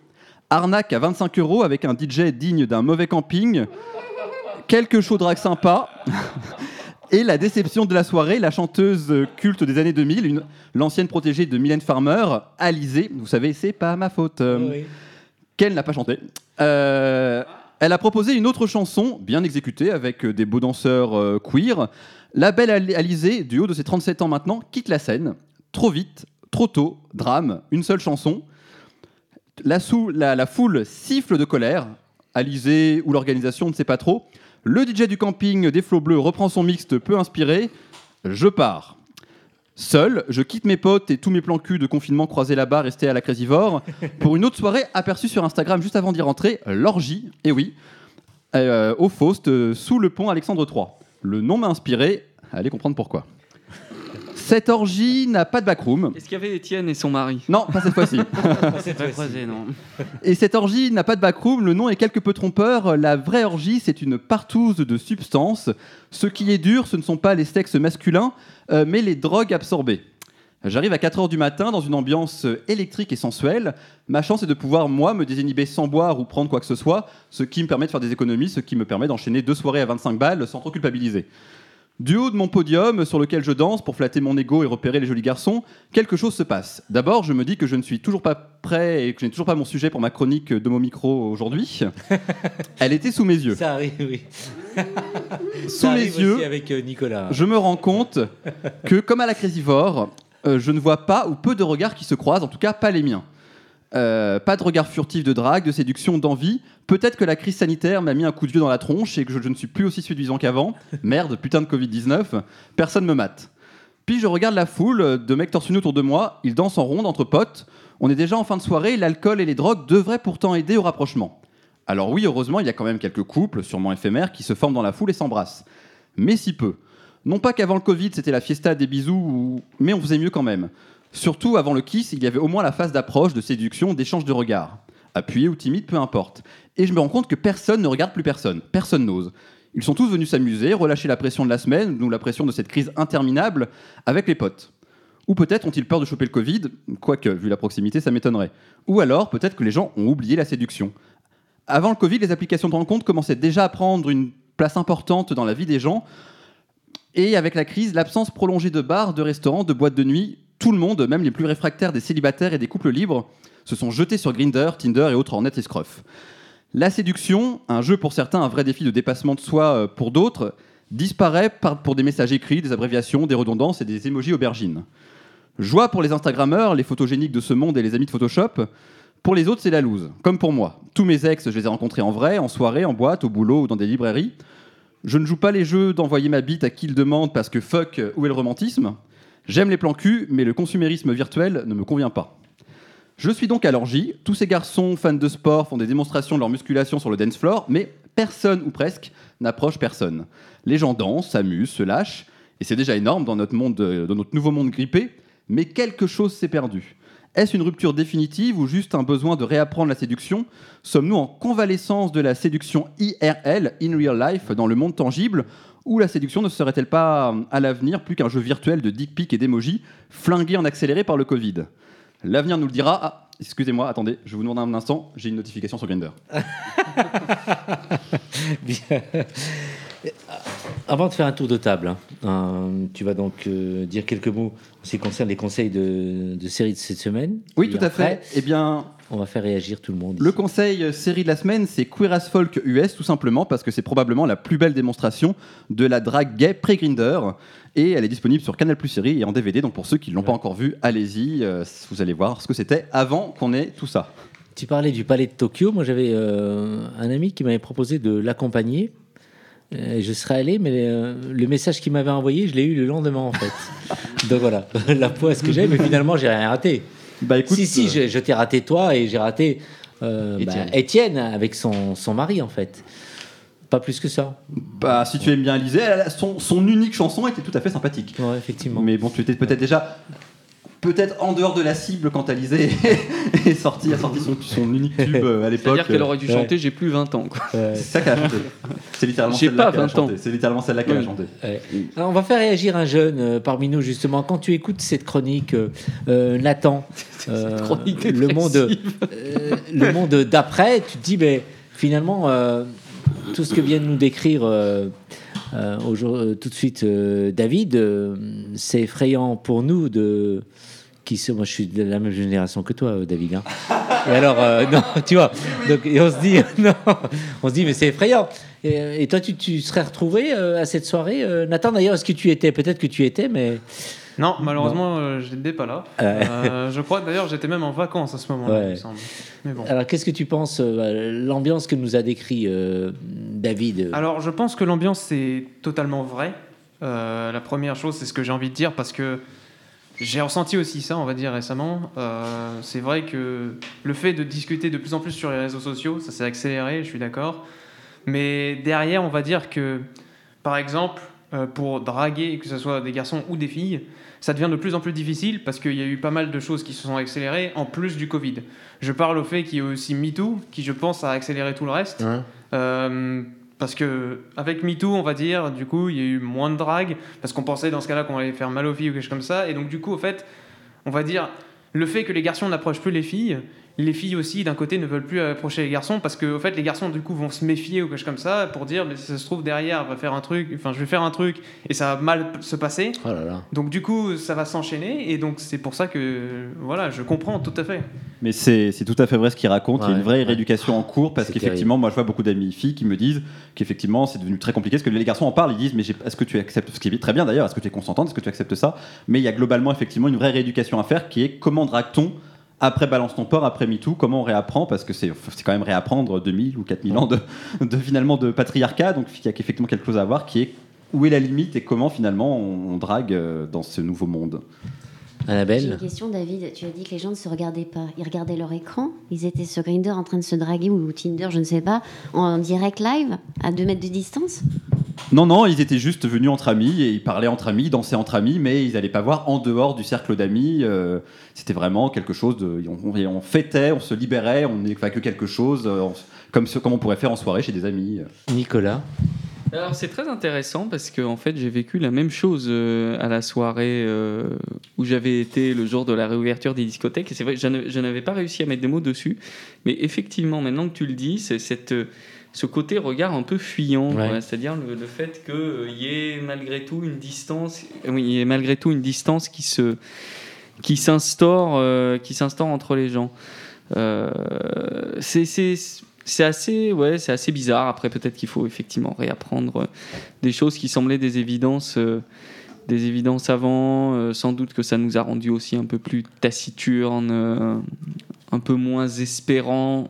Arnaque à 25 euros avec un DJ digne d'un mauvais camping. Quelques shows drag sympas. (laughs) Et la déception de la soirée, la chanteuse culte des années 2000, une- l'ancienne protégée de Mylène Farmer, Alizée. Vous savez, c'est pas ma faute. euh, qu'elle n'a pas chanté. Euh, elle a proposé une autre chanson, bien exécutée, avec euh, des beaux danseurs euh, queer. La belle Ali- Alizée, du haut de ses 37 ans maintenant, quitte la scène. Trop vite, trop tôt, drame, une seule chanson. La, foule siffle de colère. Alizée ou l'organisation, on ne sait pas trop. Le DJ du camping des flots bleus reprend son mixte peu inspiré. Je pars. Seul, je quitte mes potes et tous mes plans cul de confinement croisés là-bas, restés à la Crésivore, (laughs) pour une autre soirée aperçue sur Instagram juste avant d'y rentrer, l'orgie, et oui, euh, au Faust, euh, sous le pont Alexandre III. Le nom m'a inspiré, allez comprendre pourquoi. Cette orgie n'a pas de backroom. Est-ce qu'il y avait Étienne et son mari? Non, pas cette fois-ci. (laughs) Pas croisé, non. Et cette orgie n'a pas de backroom, le nom est quelque peu trompeur. La vraie orgie, c'est une partouze de substances. Ce qui est dur, ce ne sont pas les sexes masculins, euh, mais les drogues absorbées. J'arrive à 4h du matin dans une ambiance électrique et sensuelle. Ma chance est de pouvoir, moi, me désinhiber sans boire ou prendre quoi que ce soit, ce qui me permet de faire des économies, ce qui me permet d'enchaîner deux soirées à 25 balles sans trop culpabiliser. Du haut de mon podium sur lequel je danse pour flatter mon ego et repérer les jolis garçons, quelque chose se passe. D'abord, je me dis que je ne suis toujours pas prêt et que je n'ai toujours pas mon sujet pour ma chronique de mon micro aujourd'hui. (laughs) Elle était sous mes yeux. Ça arrive, oui. Sous Ça mes arrive yeux, aussi avec euh, Nicolas. je me rends compte que, comme à la Crésivore, euh, je ne vois pas ou peu de regards qui se croisent, en tout cas pas les miens. Euh, pas de regard furtif de drague, de séduction, d'envie. Peut-être que la crise sanitaire m'a mis un coup de vieux dans la tronche et que je, je ne suis plus aussi séduisant qu'avant. (laughs) Merde, putain de Covid-19. Personne me mate. Puis je regarde la foule de mecs torse autour de moi, ils dansent en ronde entre potes. On est déjà en fin de soirée, l'alcool et les drogues devraient pourtant aider au rapprochement. Alors oui, heureusement, il y a quand même quelques couples, sûrement éphémères, qui se forment dans la foule et s'embrassent. Mais si peu. Non pas qu'avant le Covid, c'était la fiesta des bisous, ou- mais on faisait mieux quand même. Surtout avant le kiss, il y avait au moins la phase d'approche, de séduction, d'échange de regards. Appuyé ou timide, peu importe. Et je me rends compte que personne ne regarde plus personne. Personne n'ose. Ils sont tous venus s'amuser, relâcher la pression de la semaine, ou la pression de cette crise interminable, avec les potes. Ou peut-être ont-ils peur de choper le Covid, quoique, vu la proximité, ça m'étonnerait. Ou alors, peut-être que les gens ont oublié la séduction. Avant le Covid, les applications de rencontre commençaient déjà à prendre une place importante dans la vie des gens. Et avec la crise, l'absence prolongée de bars, de restaurants, de boîtes de nuit, tout le monde, même les plus réfractaires des célibataires et des couples libres, se sont jetés sur Grindr, Tinder et autres Hornet et Scruff. La séduction, un jeu pour certains, un vrai défi de dépassement de soi euh, pour d'autres, disparaît par- pour des messages écrits, des abréviations, des redondances et des émojis aubergines. Joie pour les Instagrammeurs, les photogéniques de ce monde et les amis de Photoshop. Pour les autres, c'est la loose, comme pour moi. Tous mes ex, je les ai rencontrés en vrai, en soirée, en boîte, au boulot ou dans des librairies. Je ne joue pas les jeux d'envoyer ma bite à qui le demande parce que fuck, où est le romantisme? J'aime les plans cul, mais le consumérisme virtuel ne me convient pas. Je suis donc à l'orgie. Tous ces garçons fans de sport font des démonstrations de leur musculation sur le dance floor, mais personne ou presque n'approche personne. Les gens dansent, s'amusent, se lâchent, et c'est déjà énorme dans notre, euh, dans notre nouveau monde grippé, mais quelque chose s'est perdu. Est-ce une rupture définitive ou juste un besoin de réapprendre la séduction? Sommes-nous en convalescence de la séduction IRL, in real life, dans le monde tangible? Ou la séduction ne serait-elle pas, euh, à l'avenir, plus qu'un jeu virtuel de dick pic et d'emoji, flingué en accéléré par le Covid? L'avenir nous le dira. Ah, excusez-moi, attendez, je vous demande un instant, j'ai une notification sur Grindr. (laughs) (laughs) Bien. Avant de faire un tour de table, hein, euh, tu vas donc euh, dire quelques mots en ce qui concerne les conseils de, de série de cette semaine. Oui, tout à fait. Eh bien, On va faire réagir tout le monde. Le ici. conseil euh, série de la semaine, c'est Queer as Folk US, tout simplement parce que c'est probablement la plus belle démonstration de la drague gay pré-Grinder. Et elle est disponible sur Canal Plus Série et en DVD. Donc pour ceux qui ne l'ont pas encore vu, allez-y. euh, vous allez voir ce que c'était avant qu'on ait tout ça. Tu parlais du palais de Tokyo. Moi, j'avais euh, un ami qui m'avait proposé de l'accompagner. Euh, je serais allé, mais euh, le message qu'il m'avait envoyé, je l'ai eu le lendemain, en fait. (laughs) Donc voilà, (laughs) la poisse que j'ai, mais finalement, j'ai rien raté. Bah écoute, si, si, euh, je, je t'ai raté toi et j'ai raté euh, bah, avec son, son mari, en fait. Pas plus que ça. bah, si tu aimes bien Alizé, son, son unique chanson était tout à fait sympathique. Ouais, effectivement. Mais bon, tu étais peut-être déjà peut-être en dehors de la cible quand Alizé est (laughs) sorti, a sorti son, son unique tube euh, à l'époque. C'est-à-dire qu'elle aurait dû Ouais. chanter J'ai plus 20 ans. Quoi. C'est ça qu'elle a chanté. (laughs) C'est littéralement celle-là pas qu'elle a 20 ans. chanté. C'est littéralement celle-là qu'elle a chanté. Ouais. Alors, on va faire réagir un jeune euh, parmi nous justement. Quand tu écoutes cette chronique, euh, euh, Nathan, (laughs) euh, chronique le monde, euh, le monde d'après, tu te dis, mais finalement, euh, tout ce que vient de nous décrire euh, euh, tout de suite euh, David, c'est effrayant pour nous de qui moi je suis de la même génération que toi, David. hein. Alors, (laughs) non, tu vois, et on se dit, (laughs) non, on se dit, mais c'est effrayant. Et, toi, tu, serais retrouvé à cette soirée, Nathan. D'ailleurs, est-ce que tu étais? Peut-être que tu étais, mais Non, malheureusement, euh, je n'étais pas là. Euh, je crois d'ailleurs, j'étais même en vacances à ce moment-là, Ouais. il me semble. Mais bon. alors, qu'est-ce que tu penses euh, l'ambiance que nous a décrit David Alors, je pense que l'ambiance c'est totalement vrai. La première chose, c'est ce que j'ai envie de dire parce que j'ai ressenti aussi ça, on va dire récemment. Euh, c'est vrai que le fait de discuter de plus en plus sur les réseaux sociaux, ça s'est accéléré, je suis d'accord. Mais derrière, on va dire que, par exemple, euh, pour draguer, que ce soit des garçons ou des filles, ça devient de plus en plus difficile parce qu'il y a eu pas mal de choses qui se sont accélérées en plus du Covid. Je parle au fait qu'il y a aussi MeToo, qui je pense a accéléré tout le reste. Ouais. Euh, parce que avec MeToo, on va dire, du coup, il y a eu moins de drague, parce qu'on pensait dans ce cas-là qu'on allait faire mal aux filles ou quelque chose comme ça. Et donc, du coup, au fait, on va dire, le fait que les garçons n'approchent plus les filles, les filles aussi, d'un côté, ne veulent plus approcher les garçons, parce que, au fait, les garçons, du coup, vont se méfier ou quelque chose comme ça, pour dire, mais si ça se trouve, derrière, va faire un truc, enfin, je vais faire un truc, et ça va mal se passer. Oh là là. Donc, du coup, ça va s'enchaîner, et donc, c'est pour ça que, voilà, je comprends tout à fait. Mais c'est c'est tout à fait vrai ce qu'il raconte. Il y a une vraie ouais. rééducation en cours parce qu'effectivement, moi je vois beaucoup d'amis filles qui me disent qu'effectivement c'est devenu très compliqué. Parce que les garçons en parlent, ils disent Mais j'ai- est-ce que tu acceptes ce qui est très bien d'ailleurs Est-ce que tu es consentante Est-ce que tu acceptes ça? Mais il y a globalement effectivement une vraie rééducation à faire qui est comment drague-t-on après Balance ton port, après MeToo, comment on réapprend Parce que c'est c'est quand même réapprendre 2000 ou 4000 ans de, de finalement de patriarcat. Donc il y a effectivement quelque chose à voir qui est où est la limite et comment finalement on, on drague euh, dans ce nouveau monde? J'ai une Annabelle question, David. Tu as dit que les gens ne se regardaient pas. Ils regardaient leur écran. Ils étaient sur Grindr en train de se draguer ou Tinder, je ne sais pas, en direct live, à 2 mètres de distance? Non, non, ils étaient juste venus entre amis et ils parlaient entre amis, ils dansaient entre amis, mais ils n'allaient pas voir en dehors du cercle d'amis. euh, C'était vraiment quelque chose de. On, on- on fêtait, on se libérait, on n'est pas que quelque chose, euh, on- comme, ce, comme on pourrait faire en soirée chez des amis. Nicolas Alors c'est très intéressant parce que en fait j'ai vécu la même chose euh, à la soirée euh, où j'avais été le jour de la réouverture des discothèques et c'est vrai je n'avais pas réussi à mettre des mots dessus mais effectivement maintenant que tu le dis c'est cette euh, ce côté regard un peu fuyant Ouais. c'est-à-dire le, le fait qu'il y ait malgré tout une distance euh, oui il y ait malgré tout une distance qui se qui s'instaure euh, qui s'instaure entre les gens. Euh, c'est c'est assez ouais c'est assez bizarre. Après peut-être qu'il faut effectivement réapprendre euh, des choses qui semblaient des évidences euh, des évidences avant. Euh, sans doute que ça nous a rendu aussi un peu plus taciturne euh, un peu moins espérant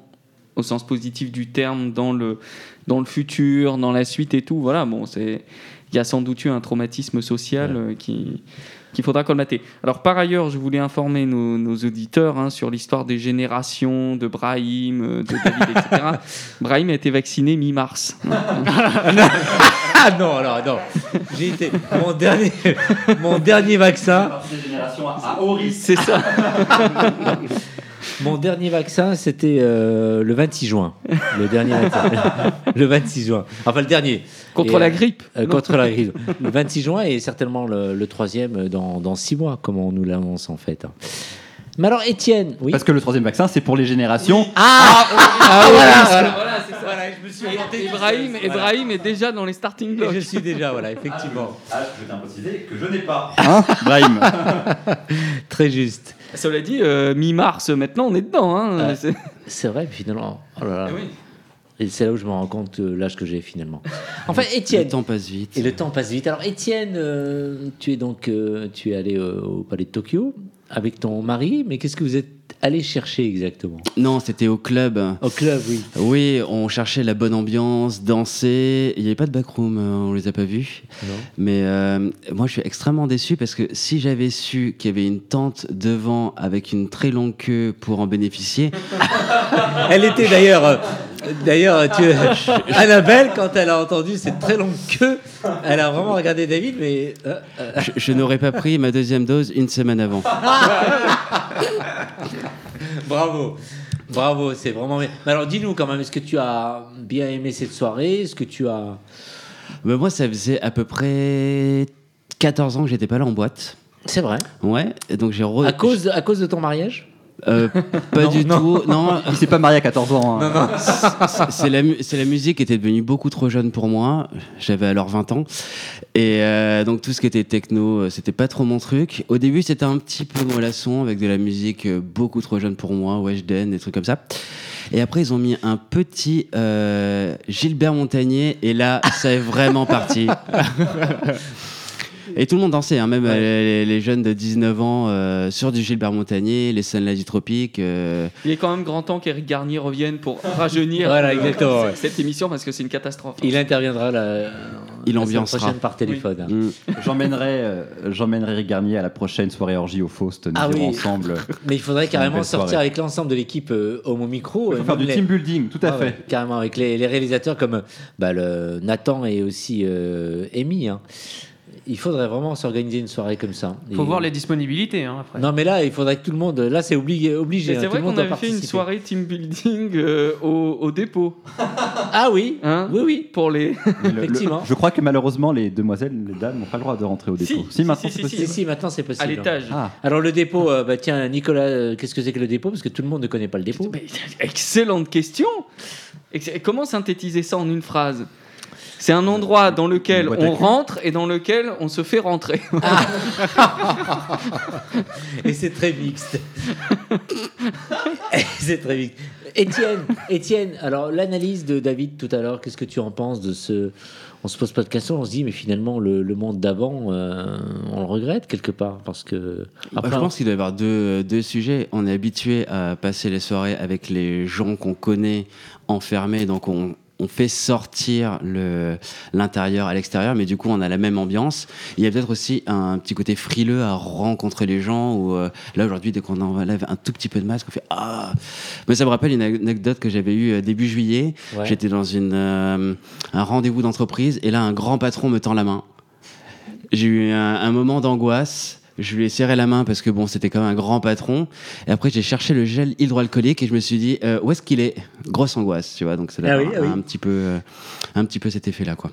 au sens positif du terme dans le dans le futur dans la suite et tout voilà bon c'est il y a sans doute eu un traumatisme social euh, qui qu'il faudra colmater. Alors par ailleurs, je voulais informer nos, nos auditeurs hein, sur l'histoire des générations de Brahim, euh, de David, etc. (laughs) Brahim a été vacciné mi-mars. (laughs) Ah non, alors non. J'ai été mon dernier, mon dernier vaccin. C'est ça. (laughs) Mon dernier vaccin, c'était euh, le 26 juin. Le dernier (laughs) vaccin. le 26 juin. Enfin, le dernier. Contre Et, la euh, grippe. euh, contre la grippe. Le 26 juin et certainement le, le troisième dans, dans six mois, comme on nous l'annonce en fait. Mais alors, Étienne, oui. Parce que le troisième vaccin, c'est pour les générations. Ah, ah, voilà, voilà. Voilà, c'est ça. Voilà, je me suis orienté. Ibrahim, Ibrahim est déjà dans les starting Et blocks. je suis déjà, voilà, effectivement. Ah, je tiens à préciser que je n'ai pas. Hein, Brahim (laughs) Très juste. Cela dit, euh, mi-mars, maintenant on est dedans. Hein. Ouais. C'est- C'est vrai, finalement. Oh là là. Eh oui. Et c'est là où je me rends compte de l'âge que j'ai finalement. (laughs) Enfin, Le Étienne. temps passe vite. Et le temps passe vite. Alors, Étienne, euh, tu es donc euh, tu es allé euh, au palais de Tokyo avec ton mari, mais qu'est-ce que vous êtes allé chercher exactement? Non, c'était au club. Au club, oui. Oui, on cherchait la bonne ambiance, danser. Il n'y avait pas de backroom, euh, on les a pas vus. Non. Mais euh, moi, je suis extrêmement déçu parce que si j'avais su qu'il y avait une tente devant avec une très longue queue pour en bénéficier, Elle était d'ailleurs, euh, d'ailleurs, tu, (laughs) Annabelle, quand elle a entendu cette très longue queue, elle a vraiment regardé David, mais euh, euh, je, je n'aurais pas pris ma deuxième dose une semaine avant. (laughs) bravo, bravo, c'est vraiment. bien. Mais alors, dis-nous quand même, est-ce que tu as bien aimé cette soirée? Est-ce que tu as Mais moi, ça faisait à peu près 14 ans que j'étais pas là en boîte. C'est vrai. Ouais, donc j'ai re- À cause, à cause de ton mariage? Euh, pas Non, du non. tout. Non, Il s'est pas marié à 14 ans. hein. c'est- c'est la, musique qui était devenue beaucoup trop jeune pour moi. J'avais alors 20 ans. Et euh, donc tout ce qui était techno, euh, c'était pas trop mon truc. Au début, c'était un petit peu mollasson avec de la musique beaucoup trop jeune pour moi, Weshden, des trucs comme ça. Et après, ils ont mis un petit euh, Gilbert Montagnier. Et là, ça est vraiment parti. (laughs) Et tout le monde dansait, hein, même euh, les, les jeunes de 19 ans euh, sur du Gilbert Montagnier, les Sunlight du Tropique. euh, Il est quand même grand temps qu'Éric Garnier revienne pour rajeunir (laughs) Voilà, euh, exactement, ouais. cette émission parce que c'est une catastrophe. Il interviendra la, Il la ambiancera. prochaine par téléphone. hein. mm. J'emmènerai euh, j'emmènerai Eric Garnier à la prochaine soirée orgie au Faust. Nous Ah oui. ensemble. (laughs) Mais il faudrait carrément sortir soirée. avec l'ensemble de l'équipe euh, Homo Micro. Il faut faire du les- team building, tout à Ah fait. ouais, carrément, avec les, les réalisateurs comme bah, le Nathan et aussi euh, Amy. hein. Il faudrait vraiment s'organiser une soirée comme ça. Faut Et- voir les disponibilités hein, après. Non, mais là, il faudrait que tout le monde. Là, c'est obligé. obligé hein, c'est tout vrai le monde qu'on avait fait une soirée team building euh, au, au dépôt. Ah oui Hein Oui, oui. Pour les. Le- Effectivement. je crois que malheureusement, les demoiselles, les dames n'ont pas le droit de rentrer au Si, dépôt. si, maintenant, si, c'est si, possible. Si, si, maintenant, c'est possible. à l'étage. Ah, Alors, le dépôt, euh, bah, tiens, Nicolas, euh, qu'est-ce que c'est que le dépôt? Parce que tout le monde ne connaît pas le dépôt. Mais, (laughs) excellente question. Comment synthétiser ça en une phrase? C'est un endroit dans lequel on rentre et dans lequel on se fait rentrer. Et c'est très mixte. Et c'est très mixte. Étienne, Étienne, alors l'analyse de David tout à l'heure, qu'est-ce que tu en penses de ce On se pose pas de questions, on se dit mais finalement le, le monde d'avant, euh, on le regrette quelque part parce que Bah, je pense qu'il doit y avoir deux, deux sujets. On est habitué à passer les soirées avec les gens qu'on connaît enfermés, donc on, on fait sortir le l'intérieur à l'extérieur, mais du coup on a la même ambiance. Il y a peut-être aussi un petit côté frileux à rencontrer les gens. Où euh, là aujourd'hui, dès qu'on enlève un tout petit peu de masque, on fait ah. Mais ça me rappelle une anecdote que j'avais eue euh, début juillet. Ouais. J'étais dans une euh, un rendez-vous d'entreprise et là un grand patron me tend la main. J'ai eu un, un moment d'angoisse. Je lui ai serré la main parce que bon, c'était quand même un grand patron. Et après, j'ai cherché le gel hydroalcoolique et je me suis dit, euh, où est-ce qu'il est? Grosse angoisse, tu vois. Donc, ça Ah oui, ah oui. un petit peu, euh, un petit peu cet effet-là, quoi.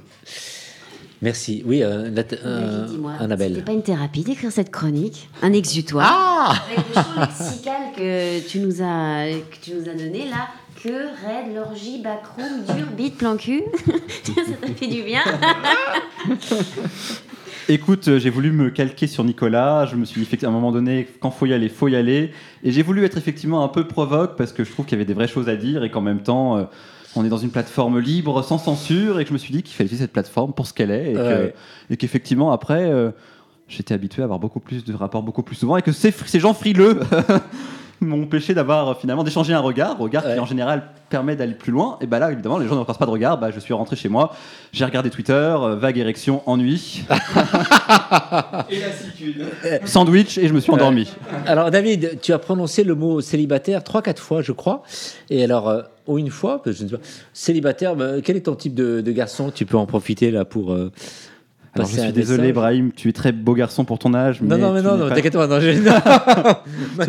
Merci. Oui, euh, Nat- euh, Annabelle. C'était pas une thérapie d'écrire cette chronique Un exutoire Ah Avec le champ lexical que tu nous as, que tu nous as donné là. Que, raide, l'orgie, backroom, dur, bite, plan cul. (laughs) ça t'a fait du bien. (laughs) Écoute, euh, j'ai voulu me calquer sur Nicolas. Je me suis dit effectivement, à un moment donné, quand faut y aller, faut y aller. Et j'ai voulu être effectivement un peu provoque parce que je trouve qu'il y avait des vraies choses à dire et qu'en même temps, euh, on est dans une plateforme libre, sans censure, et que je me suis dit qu'il fallait utiliser cette plateforme pour ce qu'elle est et qu'effectivement, après, euh, j'étais habitué à avoir beaucoup plus de rapports beaucoup plus souvent et que ces, ces gens frileux (laughs) m'ont empêché d'avoir euh, finalement d'échanger un regard, regard Ouais. qui en général permet d'aller plus loin. Et bah là, évidemment, les gens ne repassent pas de regard. Bah, je suis rentré chez moi, j'ai regardé Twitter, euh, vague érection, ennui. (laughs) Et lassitude. sandwich et je me suis endormi. Alors David, tu as prononcé le mot célibataire trois, quatre fois, je crois. Et alors, euh, ou une fois, je ne sais pas. Célibataire, bah, quel est ton type de, de garçon Tu peux en profiter là pour. euh, Alors je suis désolé, message. Brahim, tu es très beau garçon pour ton âge. Non, non, mais non, non, pas- t'inquiète pas. Non, je-. (laughs)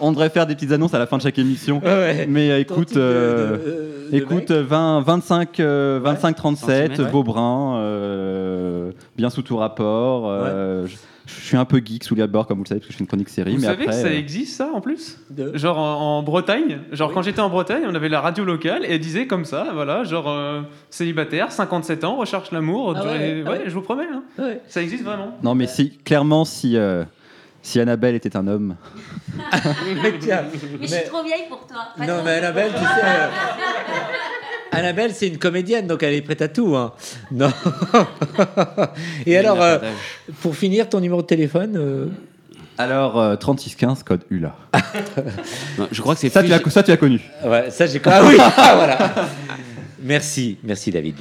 On devrait faire des petites annonces à la fin de chaque émission. Ouais. Mais euh, écoute, euh, de- de écoute, mec euh, 20, 25, euh, 25 37, Centimètres, beau brun, euh, bien sous tout rapport. euh, je, je suis un peu geek sous les bords, comme vous le savez, parce que je fais une chronique série. Vous mais savez après, que ça euh, existe ça en plus de- Genre en, en Bretagne, genre quand j'étais en Bretagne, on avait la radio locale et elle disait comme ça, voilà, genre euh, célibataire, 57 ans, recherche l'amour. Ah ouais, ah ouais. je vous promets, hein. Ouais. ça existe vraiment. Non, mais si, clairement, si, euh, si Annabelle était un homme, (laughs) Tiens, Mais je suis trop vieille pour toi. Pas Non, mais Annabelle, tu sais. Euh, Annabelle, c'est une comédienne, donc elle est prête à tout. Hein. (laughs) Non. Et alors, Il euh, pour finir, ton numéro de téléphone euh, alors euh, 3615, code ULA. (laughs) Non, je crois que c'est Ça, plus- tu as, ça, tu as connu. Ouais, ça j'ai. (laughs) Ah oui, ah, voilà. Merci, merci David.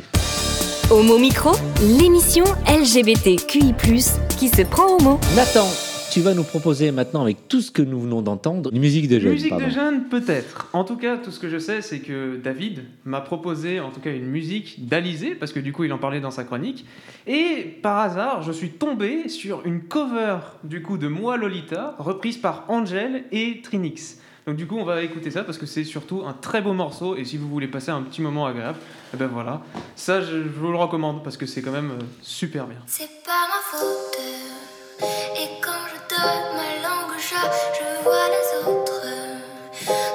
Homo Micro, l'émission LGBTQI+, qui se prend au mot. Nathan, tu vas nous proposer maintenant, avec tout ce que nous venons d'entendre, une musique de jeunes. Musique pardon. de jeunes, peut-être. En tout cas, tout ce que je sais, c'est que David m'a proposé, en tout cas, une musique d'Alizé, parce que du coup, il en parlait dans sa chronique. Et par hasard, je suis tombé sur une cover, du coup, de Moi Lolita, reprise par Angel et Trinix. Donc du coup, on va écouter ça parce que c'est surtout un très beau morceau et si vous voulez passer un petit moment agréable, eh ben voilà, ça je, je vous le recommande parce que c'est quand même euh, super bien. C'est pas ma faute. Et quand je ma langue chat, je vois les autres.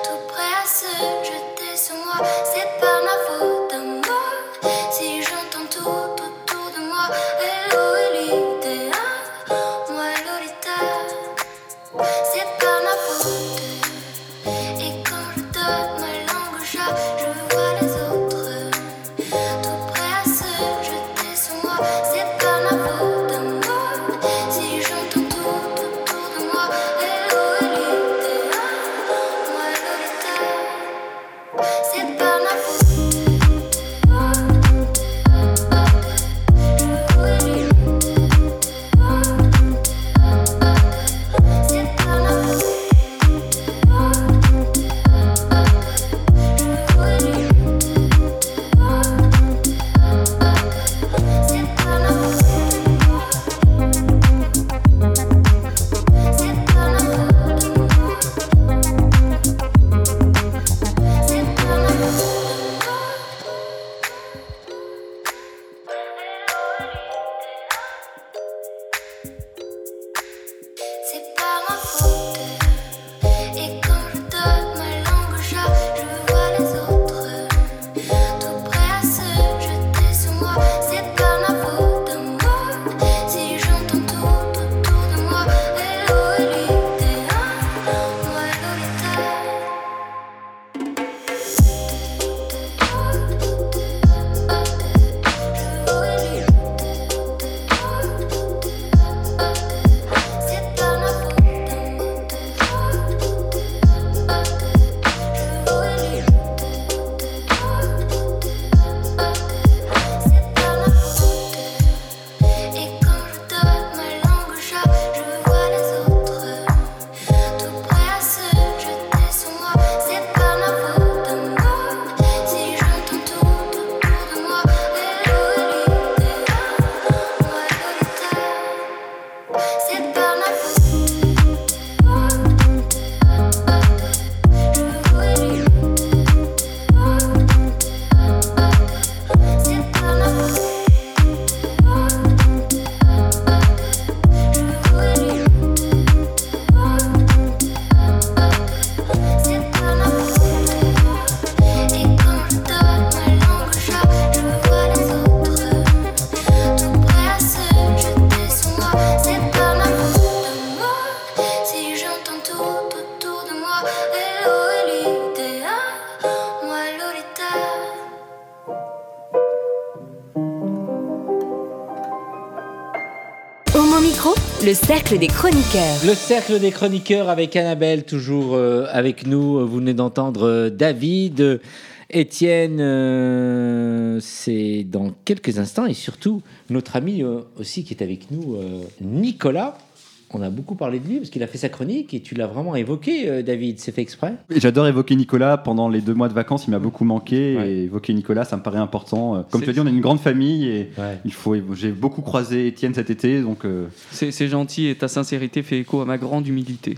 Tout prêt à se jeter sur moi. Au micro, Le cercle des chroniqueurs. Le cercle des chroniqueurs avec Annabelle, toujours euh, avec nous. Vous venez d'entendre euh, David, euh, Étienne, c'est dans quelques instants. Et surtout, notre ami aussi qui est avec nous, Nicolas. On a beaucoup parlé de lui parce qu'il a fait sa chronique et tu l'as vraiment évoqué, euh, David. C'est fait exprès? J'adore évoquer Nicolas pendant les deux mois de vacances, il m'a beaucoup manqué Ouais. et évoquer Nicolas, ça me paraît important. Euh, Comme tu as dit, on est une grande famille et Ouais. il faut. J'ai beaucoup croisé Étienne cet été, donc euh, c'est gentil et ta sincérité fait écho à ma grande humilité.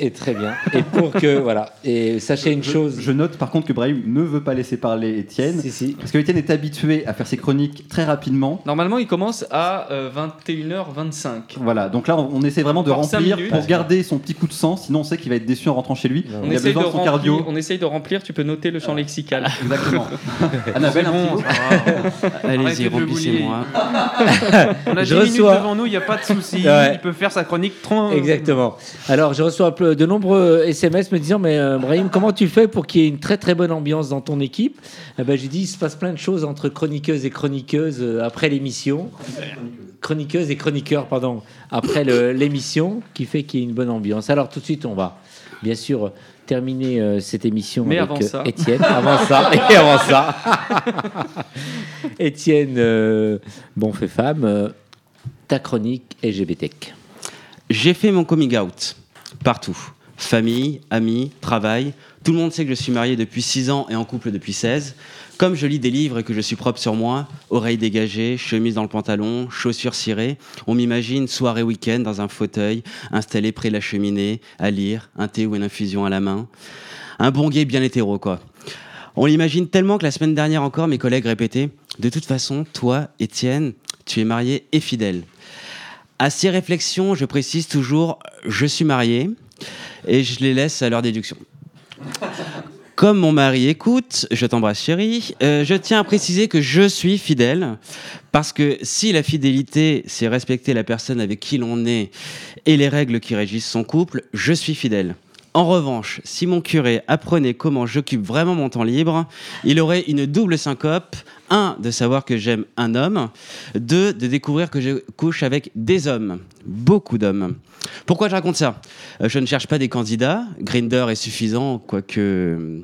Et très bien. Et pour que, voilà. Et sachez une je, chose. je note par contre que Brahim ne veut pas laisser parler Étienne. Si, si. Parce que Étienne est habitué à faire ses chroniques très rapidement. Normalement, il commence à euh, 21h25. Voilà, donc là on, on essaie vraiment de remplir minutes. pour garder son petit coup de sang, sinon on sait qu'il va être déçu en rentrant chez lui. On il a essaye, de besoin de son remplir, cardio. on essaye de remplir, tu peux noter le champ lexical. (laughs) Exactement. (laughs) Annabelle, un petit mot Allez-y, remplissez-moi. (laughs) On a Je 10 minutes reçois- devant nous, il n'y a pas de souci. Ouais. Il peut faire sa chronique trop. Exactement. Alors, je reçois un peu- de nombreux SMS me disant Mais euh, Brahim, comment tu fais pour qu'il y ait une très très bonne ambiance dans ton équipe? Eh ben, J'ai dit Il se passe plein de choses entre chroniqueuses et chroniqueuses euh, après l'émission. Chroniqueuses et chroniqueurs, pardon, après le- l'émission, qui fait qu'il y ait une bonne ambiance. Alors, tout de suite, on va bien sûr terminer euh, cette émission Mais avec avant euh, ça. Étienne. Avant ça, (laughs) et avant ça. (laughs) Étienne, euh, bon fait femme, euh, ta chronique LGBTQ. J'ai fait mon coming out partout. Famille, amis, travail. Tout le monde sait que je suis marié depuis 6 ans et en couple depuis 16. Comme je lis des livres et que je suis propre sur moi, oreilles dégagées, chemise dans le pantalon, chaussures cirées, on m'imagine soirée week-end dans un fauteuil, installé près de la cheminée, à lire, un thé ou une infusion à la main. Un bon gay bien hétéro, quoi. On l'imagine tellement que la semaine dernière encore, mes collègues répétaient De toute façon, toi, Étienne, tu es marié et fidèle. À ces réflexions, je précise toujours Je suis marié et je les laisse à leur déduction. (laughs) Comme mon mari écoute, je t'embrasse chérie, euh, je tiens à préciser que je suis fidèle, parce que si la fidélité, c'est respecter la personne avec qui l'on est et les règles qui régissent son couple, je suis fidèle. En revanche, si mon curé apprenait comment j'occupe vraiment mon temps libre, il aurait une double syncope. Un, de savoir que j'aime un homme. Deux, de découvrir que je couche avec des hommes. Beaucoup d'hommes. Pourquoi je raconte ça? Euh, Je ne cherche pas des candidats. Grinder est suffisant, quoique.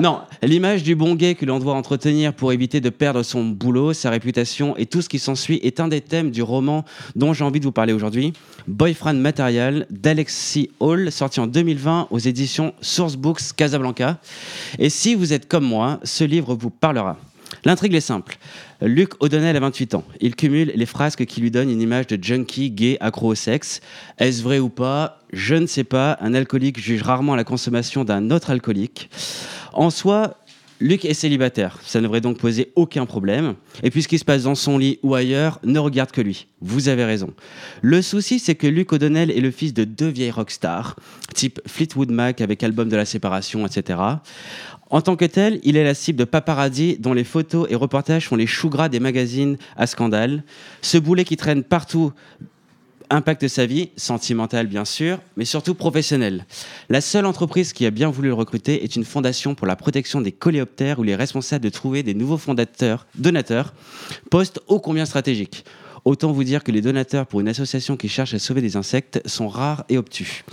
Non, l'image du bon gay que l'on doit entretenir pour éviter de perdre son boulot, sa réputation et tout ce qui s'ensuit est un des thèmes du roman dont j'ai envie de vous parler aujourd'hui. Boyfriend Material d'Alexis Hall, sorti en 2020 aux éditions Sourcebooks Casablanca. Et si vous êtes comme moi, ce livre vous parlera. L'intrigue est simple. Luc O'Donnell a 28 ans. Il cumule les frasques qui lui donnent une image de junkie gay accro au sexe. Est-ce vrai ou pas? Je ne sais pas. Un alcoolique juge rarement la consommation d'un autre alcoolique. En soi, Luc est célibataire. Ça ne devrait donc poser aucun problème. Et puis ce qui se passe dans son lit ou ailleurs ne regarde que lui. Vous avez raison. Le souci, c'est que Luc O'Donnell est le fils de deux vieilles rockstars, type Fleetwood Mac avec album de la séparation, etc. En tant que tel, il est la cible de paparazzi dont les photos et reportages font les choux gras des magazines à scandale. Ce boulet qui traîne partout impacte sa vie, sentimentale bien sûr, mais surtout professionnelle. La seule entreprise qui a bien voulu le recruter est une fondation pour la protection des coléoptères où il est responsable de trouver des nouveaux fondateurs, donateurs, poste ô combien stratégique. Autant vous dire que les donateurs pour une association qui cherche à sauver des insectes sont rares et obtus.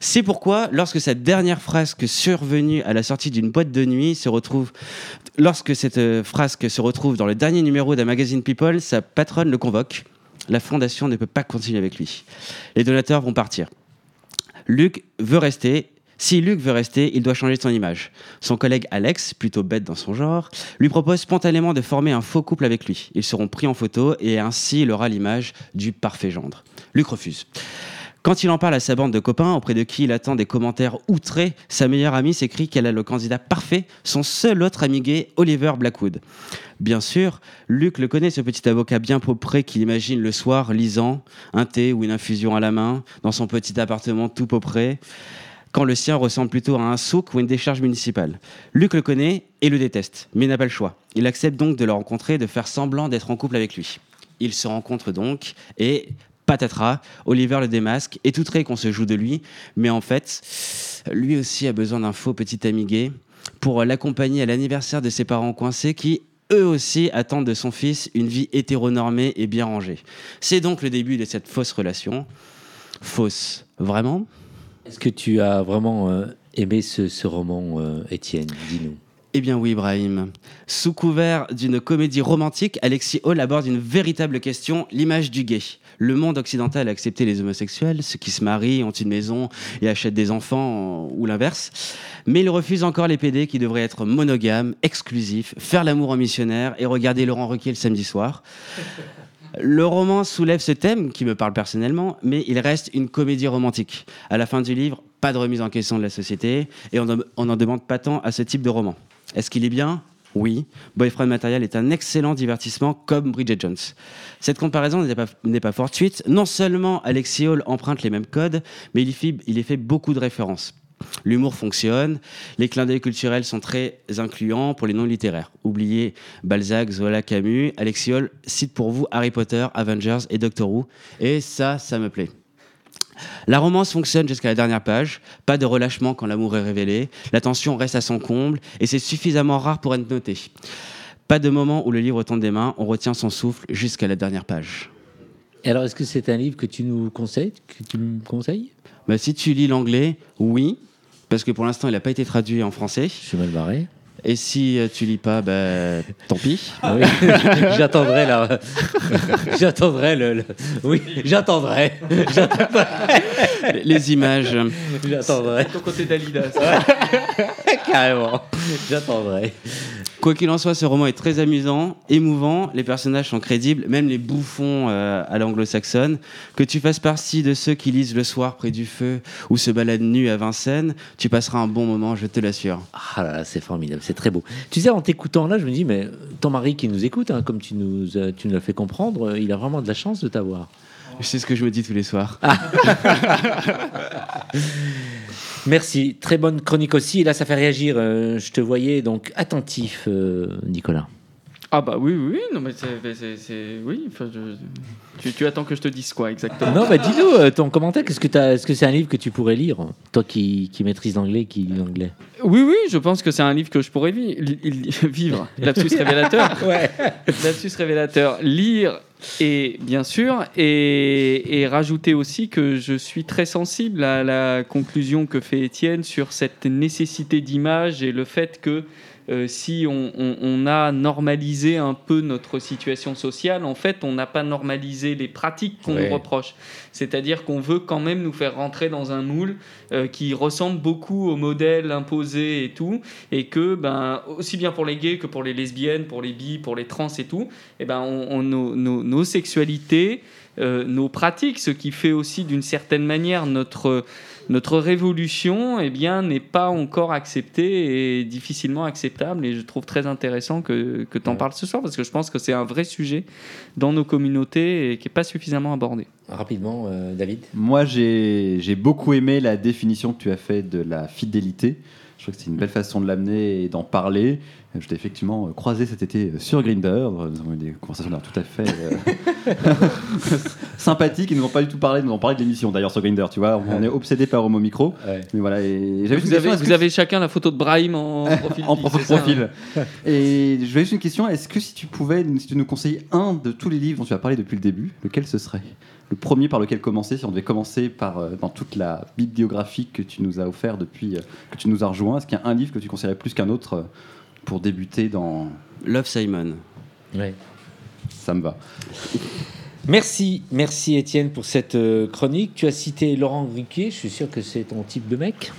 C'est pourquoi, lorsque cette dernière frasque survenue à la sortie d'une boîte de nuit se retrouve, lorsque cette euh, frasque se retrouve dans le dernier numéro d'un magazine People, sa patronne le convoque. La fondation ne peut pas continuer avec lui. Les donateurs vont partir. Luc veut rester. Si Luc veut rester, il doit changer son image. Son collègue Alex, plutôt bête dans son genre, lui propose spontanément de former un faux couple avec lui. Ils seront pris en photo et ainsi il aura l'image du parfait gendre. Luc refuse. Quand il en parle à sa bande de copains, auprès de qui il attend des commentaires outrés, sa meilleure amie s'écrit qu'elle a le candidat parfait, son seul autre ami gay, Oliver Blackwood. Bien sûr, Luc le connaît, ce petit avocat bien paupré qu'il imagine le soir lisant un thé ou une infusion à la main, dans son petit appartement tout paupré, quand le sien ressemble plutôt à un souk ou une décharge municipale. Luc le connaît et le déteste, mais n'a pas le choix. Il accepte donc de le rencontrer et de faire semblant d'être en couple avec lui. Ils se rencontrent donc et patatras, Oliver le démasque, est outré qu'on se joue de lui, mais en fait, lui aussi a besoin d'un faux petit ami gay pour l'accompagner à l'anniversaire de ses parents coincés qui, eux aussi attendent de son fils une vie hétéronormée et bien rangée. C'est donc le début de cette fausse relation. Fausse, vraiment Est-ce que tu as vraiment euh, aimé ce, roman, euh, Étienne Dis-nous. Eh bien oui, Ibrahim. Sous couvert d'une comédie romantique, Alexis Hall aborde une véritable question, l'image du gay. Le monde occidental a accepté les homosexuels, ceux qui se marient, ont une maison et achètent des enfants, ou l'inverse. Mais il refuse encore les PD qui devraient être monogames, exclusifs, faire l'amour en missionnaire et regarder Laurent Ruquier le samedi soir. Le roman soulève ce thème qui me parle personnellement, mais il reste une comédie romantique. À la fin du livre, pas de remise en question de la société et on n'en demande pas tant à ce type de roman. Est-ce qu'il est bien? Oui. Boyfriend Material est un excellent divertissement comme Bridget Jones. Cette comparaison n'est pas, fortuite. Non seulement Alexis Hall emprunte les mêmes codes, mais il il y fait beaucoup de références. L'humour fonctionne, les clins d'œil culturels sont très incluants pour les non-littéraires. Oubliez Balzac, Zola, Camus, Alexis Hall cite pour vous Harry Potter, Avengers et Doctor Who, et ça, ça me plaît. La romance fonctionne jusqu'à la dernière page, pas de relâchement quand l'amour est révélé, la tension reste à son comble, et c'est suffisamment rare pour être noté. Pas de moment où le livre tombe des mains, on retient son souffle jusqu'à la dernière page. Et alors, est-ce que c'est un livre que tu nous conseilles que tu me conseilles? Bah, si tu lis l'anglais, oui, parce que pour l'instant il n'a pas été traduit en français. Je suis mal barré. Et si euh, tu lis pas, bah, tant pis. Ah oui. (laughs) j'attendrai là. j'attendrai le, le- Oui, j'attendrai. J'attendrai. Les images. J'attendrai. Ton côté d'Alidas. Carrément. J'attendrai. Quoi qu'il en soit, ce roman est très amusant, émouvant, les personnages sont crédibles, même les bouffons euh, à l'anglo-saxonne. Que tu fasses partie de ceux qui lisent le soir près du feu ou se baladent nus à Vincennes, tu passeras un bon moment, je te l'assure. Ah là là, c'est formidable, c'est très beau. Tu sais, en t'écoutant là, je me dis, mais ton mari qui nous écoute, hein, comme tu nous, as- tu nous l'as fait comprendre, euh, il a vraiment de la chance de t'avoir. C'est ce que je me dis tous les soirs. (laughs) Merci, très bonne chronique aussi. Et là, ça fait réagir. euh, je te voyais donc attentif, euh, Nicolas. Ah bah oui, oui, oui, non mais c'est... Oui, enfin, je- tu, tu attends que je te dise quoi exactement Non, bah dis-nous euh, ton commentaire. Qu'est-ce que t'as Est-ce que c'est un livre que tu pourrais lire, toi qui, qui maîtrise l'anglais, qui lit l'anglais? Oui, oui, je pense que c'est un livre que je pourrais vi- li- li- (laughs) vivre. Lapsus révélateur. (laughs) Ouais. Lapsus révélateur. Lire et bien sûr et, rajouter aussi que je suis très sensible à la conclusion que fait Étienne sur cette nécessité d'image et le fait que euh, si on, on- on a normalisé un peu notre situation sociale, en fait, on n'a pas normalisé les pratiques qu'on nous reproche. C'est-à-dire qu'on veut quand même nous faire rentrer dans un moule euh, qui ressemble beaucoup au modèle imposé et tout, et que, ben, aussi bien pour les gays que pour les lesbiennes, pour les bi, pour les trans et tout, et ben, on, on- nos, nos- nos sexualités, euh, nos pratiques, ce qui fait aussi d'une certaine manière notre notre révolution eh bien n'est pas encore acceptée et difficilement acceptable et je trouve très intéressant que, que tu en Ouais. parles ce soir parce que je pense que c'est un vrai sujet dans nos communautés et qui n'est pas suffisamment abordé. Rapidement, euh, David? Moi, j'ai j'ai beaucoup aimé la définition que tu as faite de la fidélité. Je trouve que c'est une belle façon de l'amener et d'en parler. Je t'ai effectivement euh, croisé cet été euh, sur Grinder. Nous avons eu des conversations tout à fait euh, (laughs) sympathiques. Ils nous ont pas du tout parlé, ils nous ont parlé de l'émission d'ailleurs sur Grinder. Tu vois, on est obsédé par Homo Micro. Ouais. Mais voilà, et j'avais Vous avez, question, est-ce vous que- avez chacun la photo de Brahim en (laughs) profil. en profil. hein. Et je vais juste une question est-ce que si tu pouvais, si tu nous conseillais un de tous les livres dont tu as parlé depuis le début, lequel ce serait? Le premier par lequel commencer, si on devait commencer par euh, dans toute la bibliographie que tu nous as offert depuis euh, que tu nous as rejoint, est-ce qu'il y a un livre que tu conseillerais plus qu'un autre euh, pour débuter dans Love Simon. Ouais. ça me va Merci, merci Étienne pour cette chronique. Tu as cité Laurent Ruquier. Je suis sûr que c'est ton type de mec.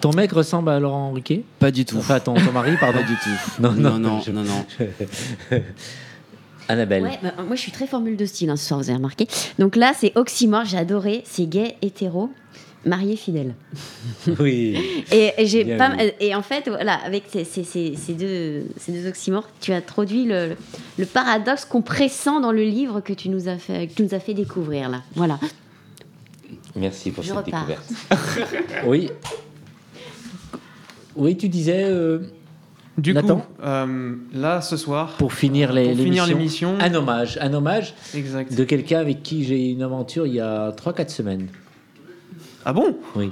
Ton mec ressemble à Laurent Ruquier? Pas du tout. Enfin, ton, ton mari, pardon. Pas du tout. (laughs) Non, non, non, non, je- non, non. (laughs) Annabelle. Ouais, bah, moi je suis très formule de style hein, ce soir, vous avez remarqué. Donc là, c'est oxymore, j'ai adoré, c'est gay, hétéro, marié, fidèle. (laughs) Oui. Et, et j'ai Bien pas, vu. et en fait, voilà, avec ces, ces- ces- ces deux, ces deux oxymores, tu as introduit le, le paradoxe qu'on pressent dans le livre que tu nous as fait, que tu nous as fait découvrir là. Voilà. Merci pour Je cette repars. découverte. (laughs) oui. Oui, tu disais euh, Du Nathan coup, euh, là, ce soir, pour finir l'émission, un hommage, un hommage exact. de quelqu'un avec qui j'ai eu une aventure il y a 3-4 semaines. Ah bon? Oui.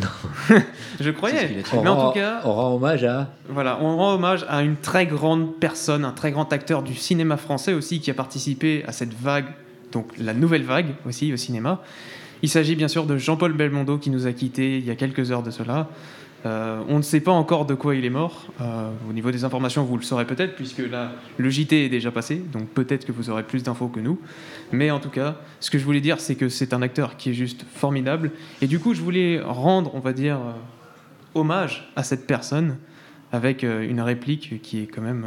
(laughs) Je C'est ce croyais. Mais en rend- tout cas, on rend hommage à. Voilà, on rend hommage à une très grande personne, un très grand acteur du cinéma français aussi qui a participé à cette vague, donc la nouvelle vague aussi au cinéma. Il s'agit bien sûr de Jean-Paul Belmondo qui nous a quittés il y a quelques heures de cela. Euh, on ne sait pas encore de quoi il est mort. Euh, au niveau des informations, vous le saurez peut-être, puisque là, le JT est déjà passé, donc peut-être que vous aurez plus d'infos que nous. Mais en tout cas, ce que je voulais dire, c'est que c'est un acteur qui est juste formidable. Et du coup, je voulais rendre, on va dire, euh, hommage à cette personne avec une réplique qui est quand même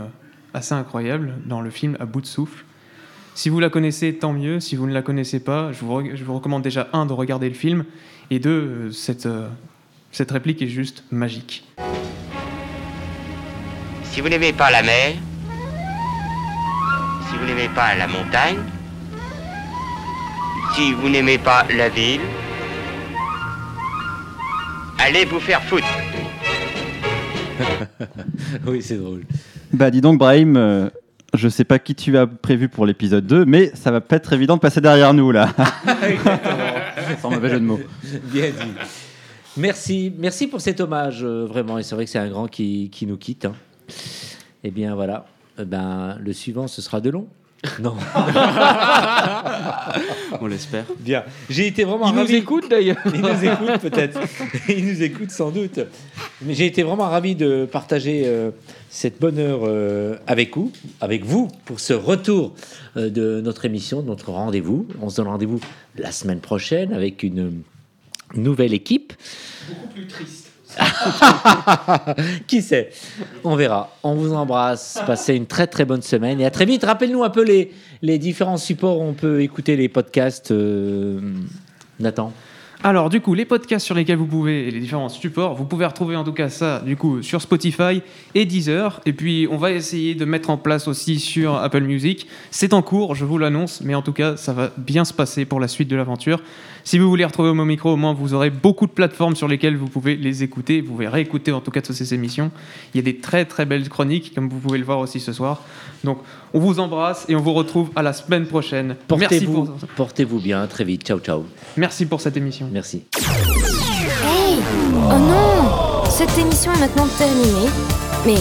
assez incroyable dans le film À bout de souffle. Si vous la connaissez, tant mieux. Si vous ne la connaissez pas, je vous, je vous recommande déjà, un, de regarder le film, et deux, cette, cette réplique est juste magique. Si vous n'aimez pas la mer, si vous n'aimez pas la montagne, si vous n'aimez pas la ville, allez vous faire foutre. (laughs) Oui, c'est drôle. Bah dis donc Brahim, euh, je sais pas qui tu as prévu pour l'épisode 2, mais ça va pas être évident de passer derrière nous là. (laughs) Sans mauvais jeu de mots. Bien dit. Merci, merci pour cet hommage, euh, vraiment. Et c'est vrai que c'est un grand qui, qui nous quitte. hein. Eh bien, voilà. Eh ben, le suivant, ce sera de long. (laughs) Non. (laughs) On l'espère. Bien. J'ai été vraiment Il nous ravi. écoute d'ailleurs. Il nous écoute peut-être. (laughs) Il nous écoute sans doute. Mais j'ai été vraiment ravi de partager euh, cette bonne heure euh, avec vous, avec vous, pour ce retour euh, de notre émission, de notre rendez-vous. On se donne rendez-vous la semaine prochaine avec une nouvelle équipe. Beaucoup plus triste. (laughs) Qui sait? On verra. On vous embrasse. Passez une très très bonne semaine et à très vite. Rappelle-nous un peu les, les différents supports où on peut écouter les podcasts. euh, Nathan. Alors du coup, les podcasts sur lesquels vous pouvez et les différents supports, vous pouvez retrouver en tout cas ça du coup sur Spotify et Deezer. Et puis on va essayer de mettre en place aussi sur Apple Music. C'est en cours, je vous l'annonce, mais en tout cas ça va bien se passer pour la suite de l'aventure. Si vous voulez retrouver mon micro, au moins vous aurez beaucoup de plateformes sur lesquelles vous pouvez les écouter. Vous pouvez réécouter en tout cas toutes ces émissions. Il y a des très très belles chroniques, comme vous pouvez le voir aussi ce soir. Donc on vous embrasse et on vous retrouve à la semaine prochaine. Merci Portez-vous pour, portez-vous bien. Très vite. Ciao, ciao. merci pour cette émission. Merci. Hey Oh non Cette émission est maintenant terminée. Mais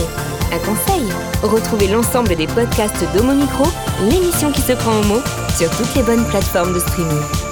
un conseil retrouvez l'ensemble des podcasts d'Homo Micro, l'émission qui se prend au mot, sur toutes les bonnes plateformes de streaming.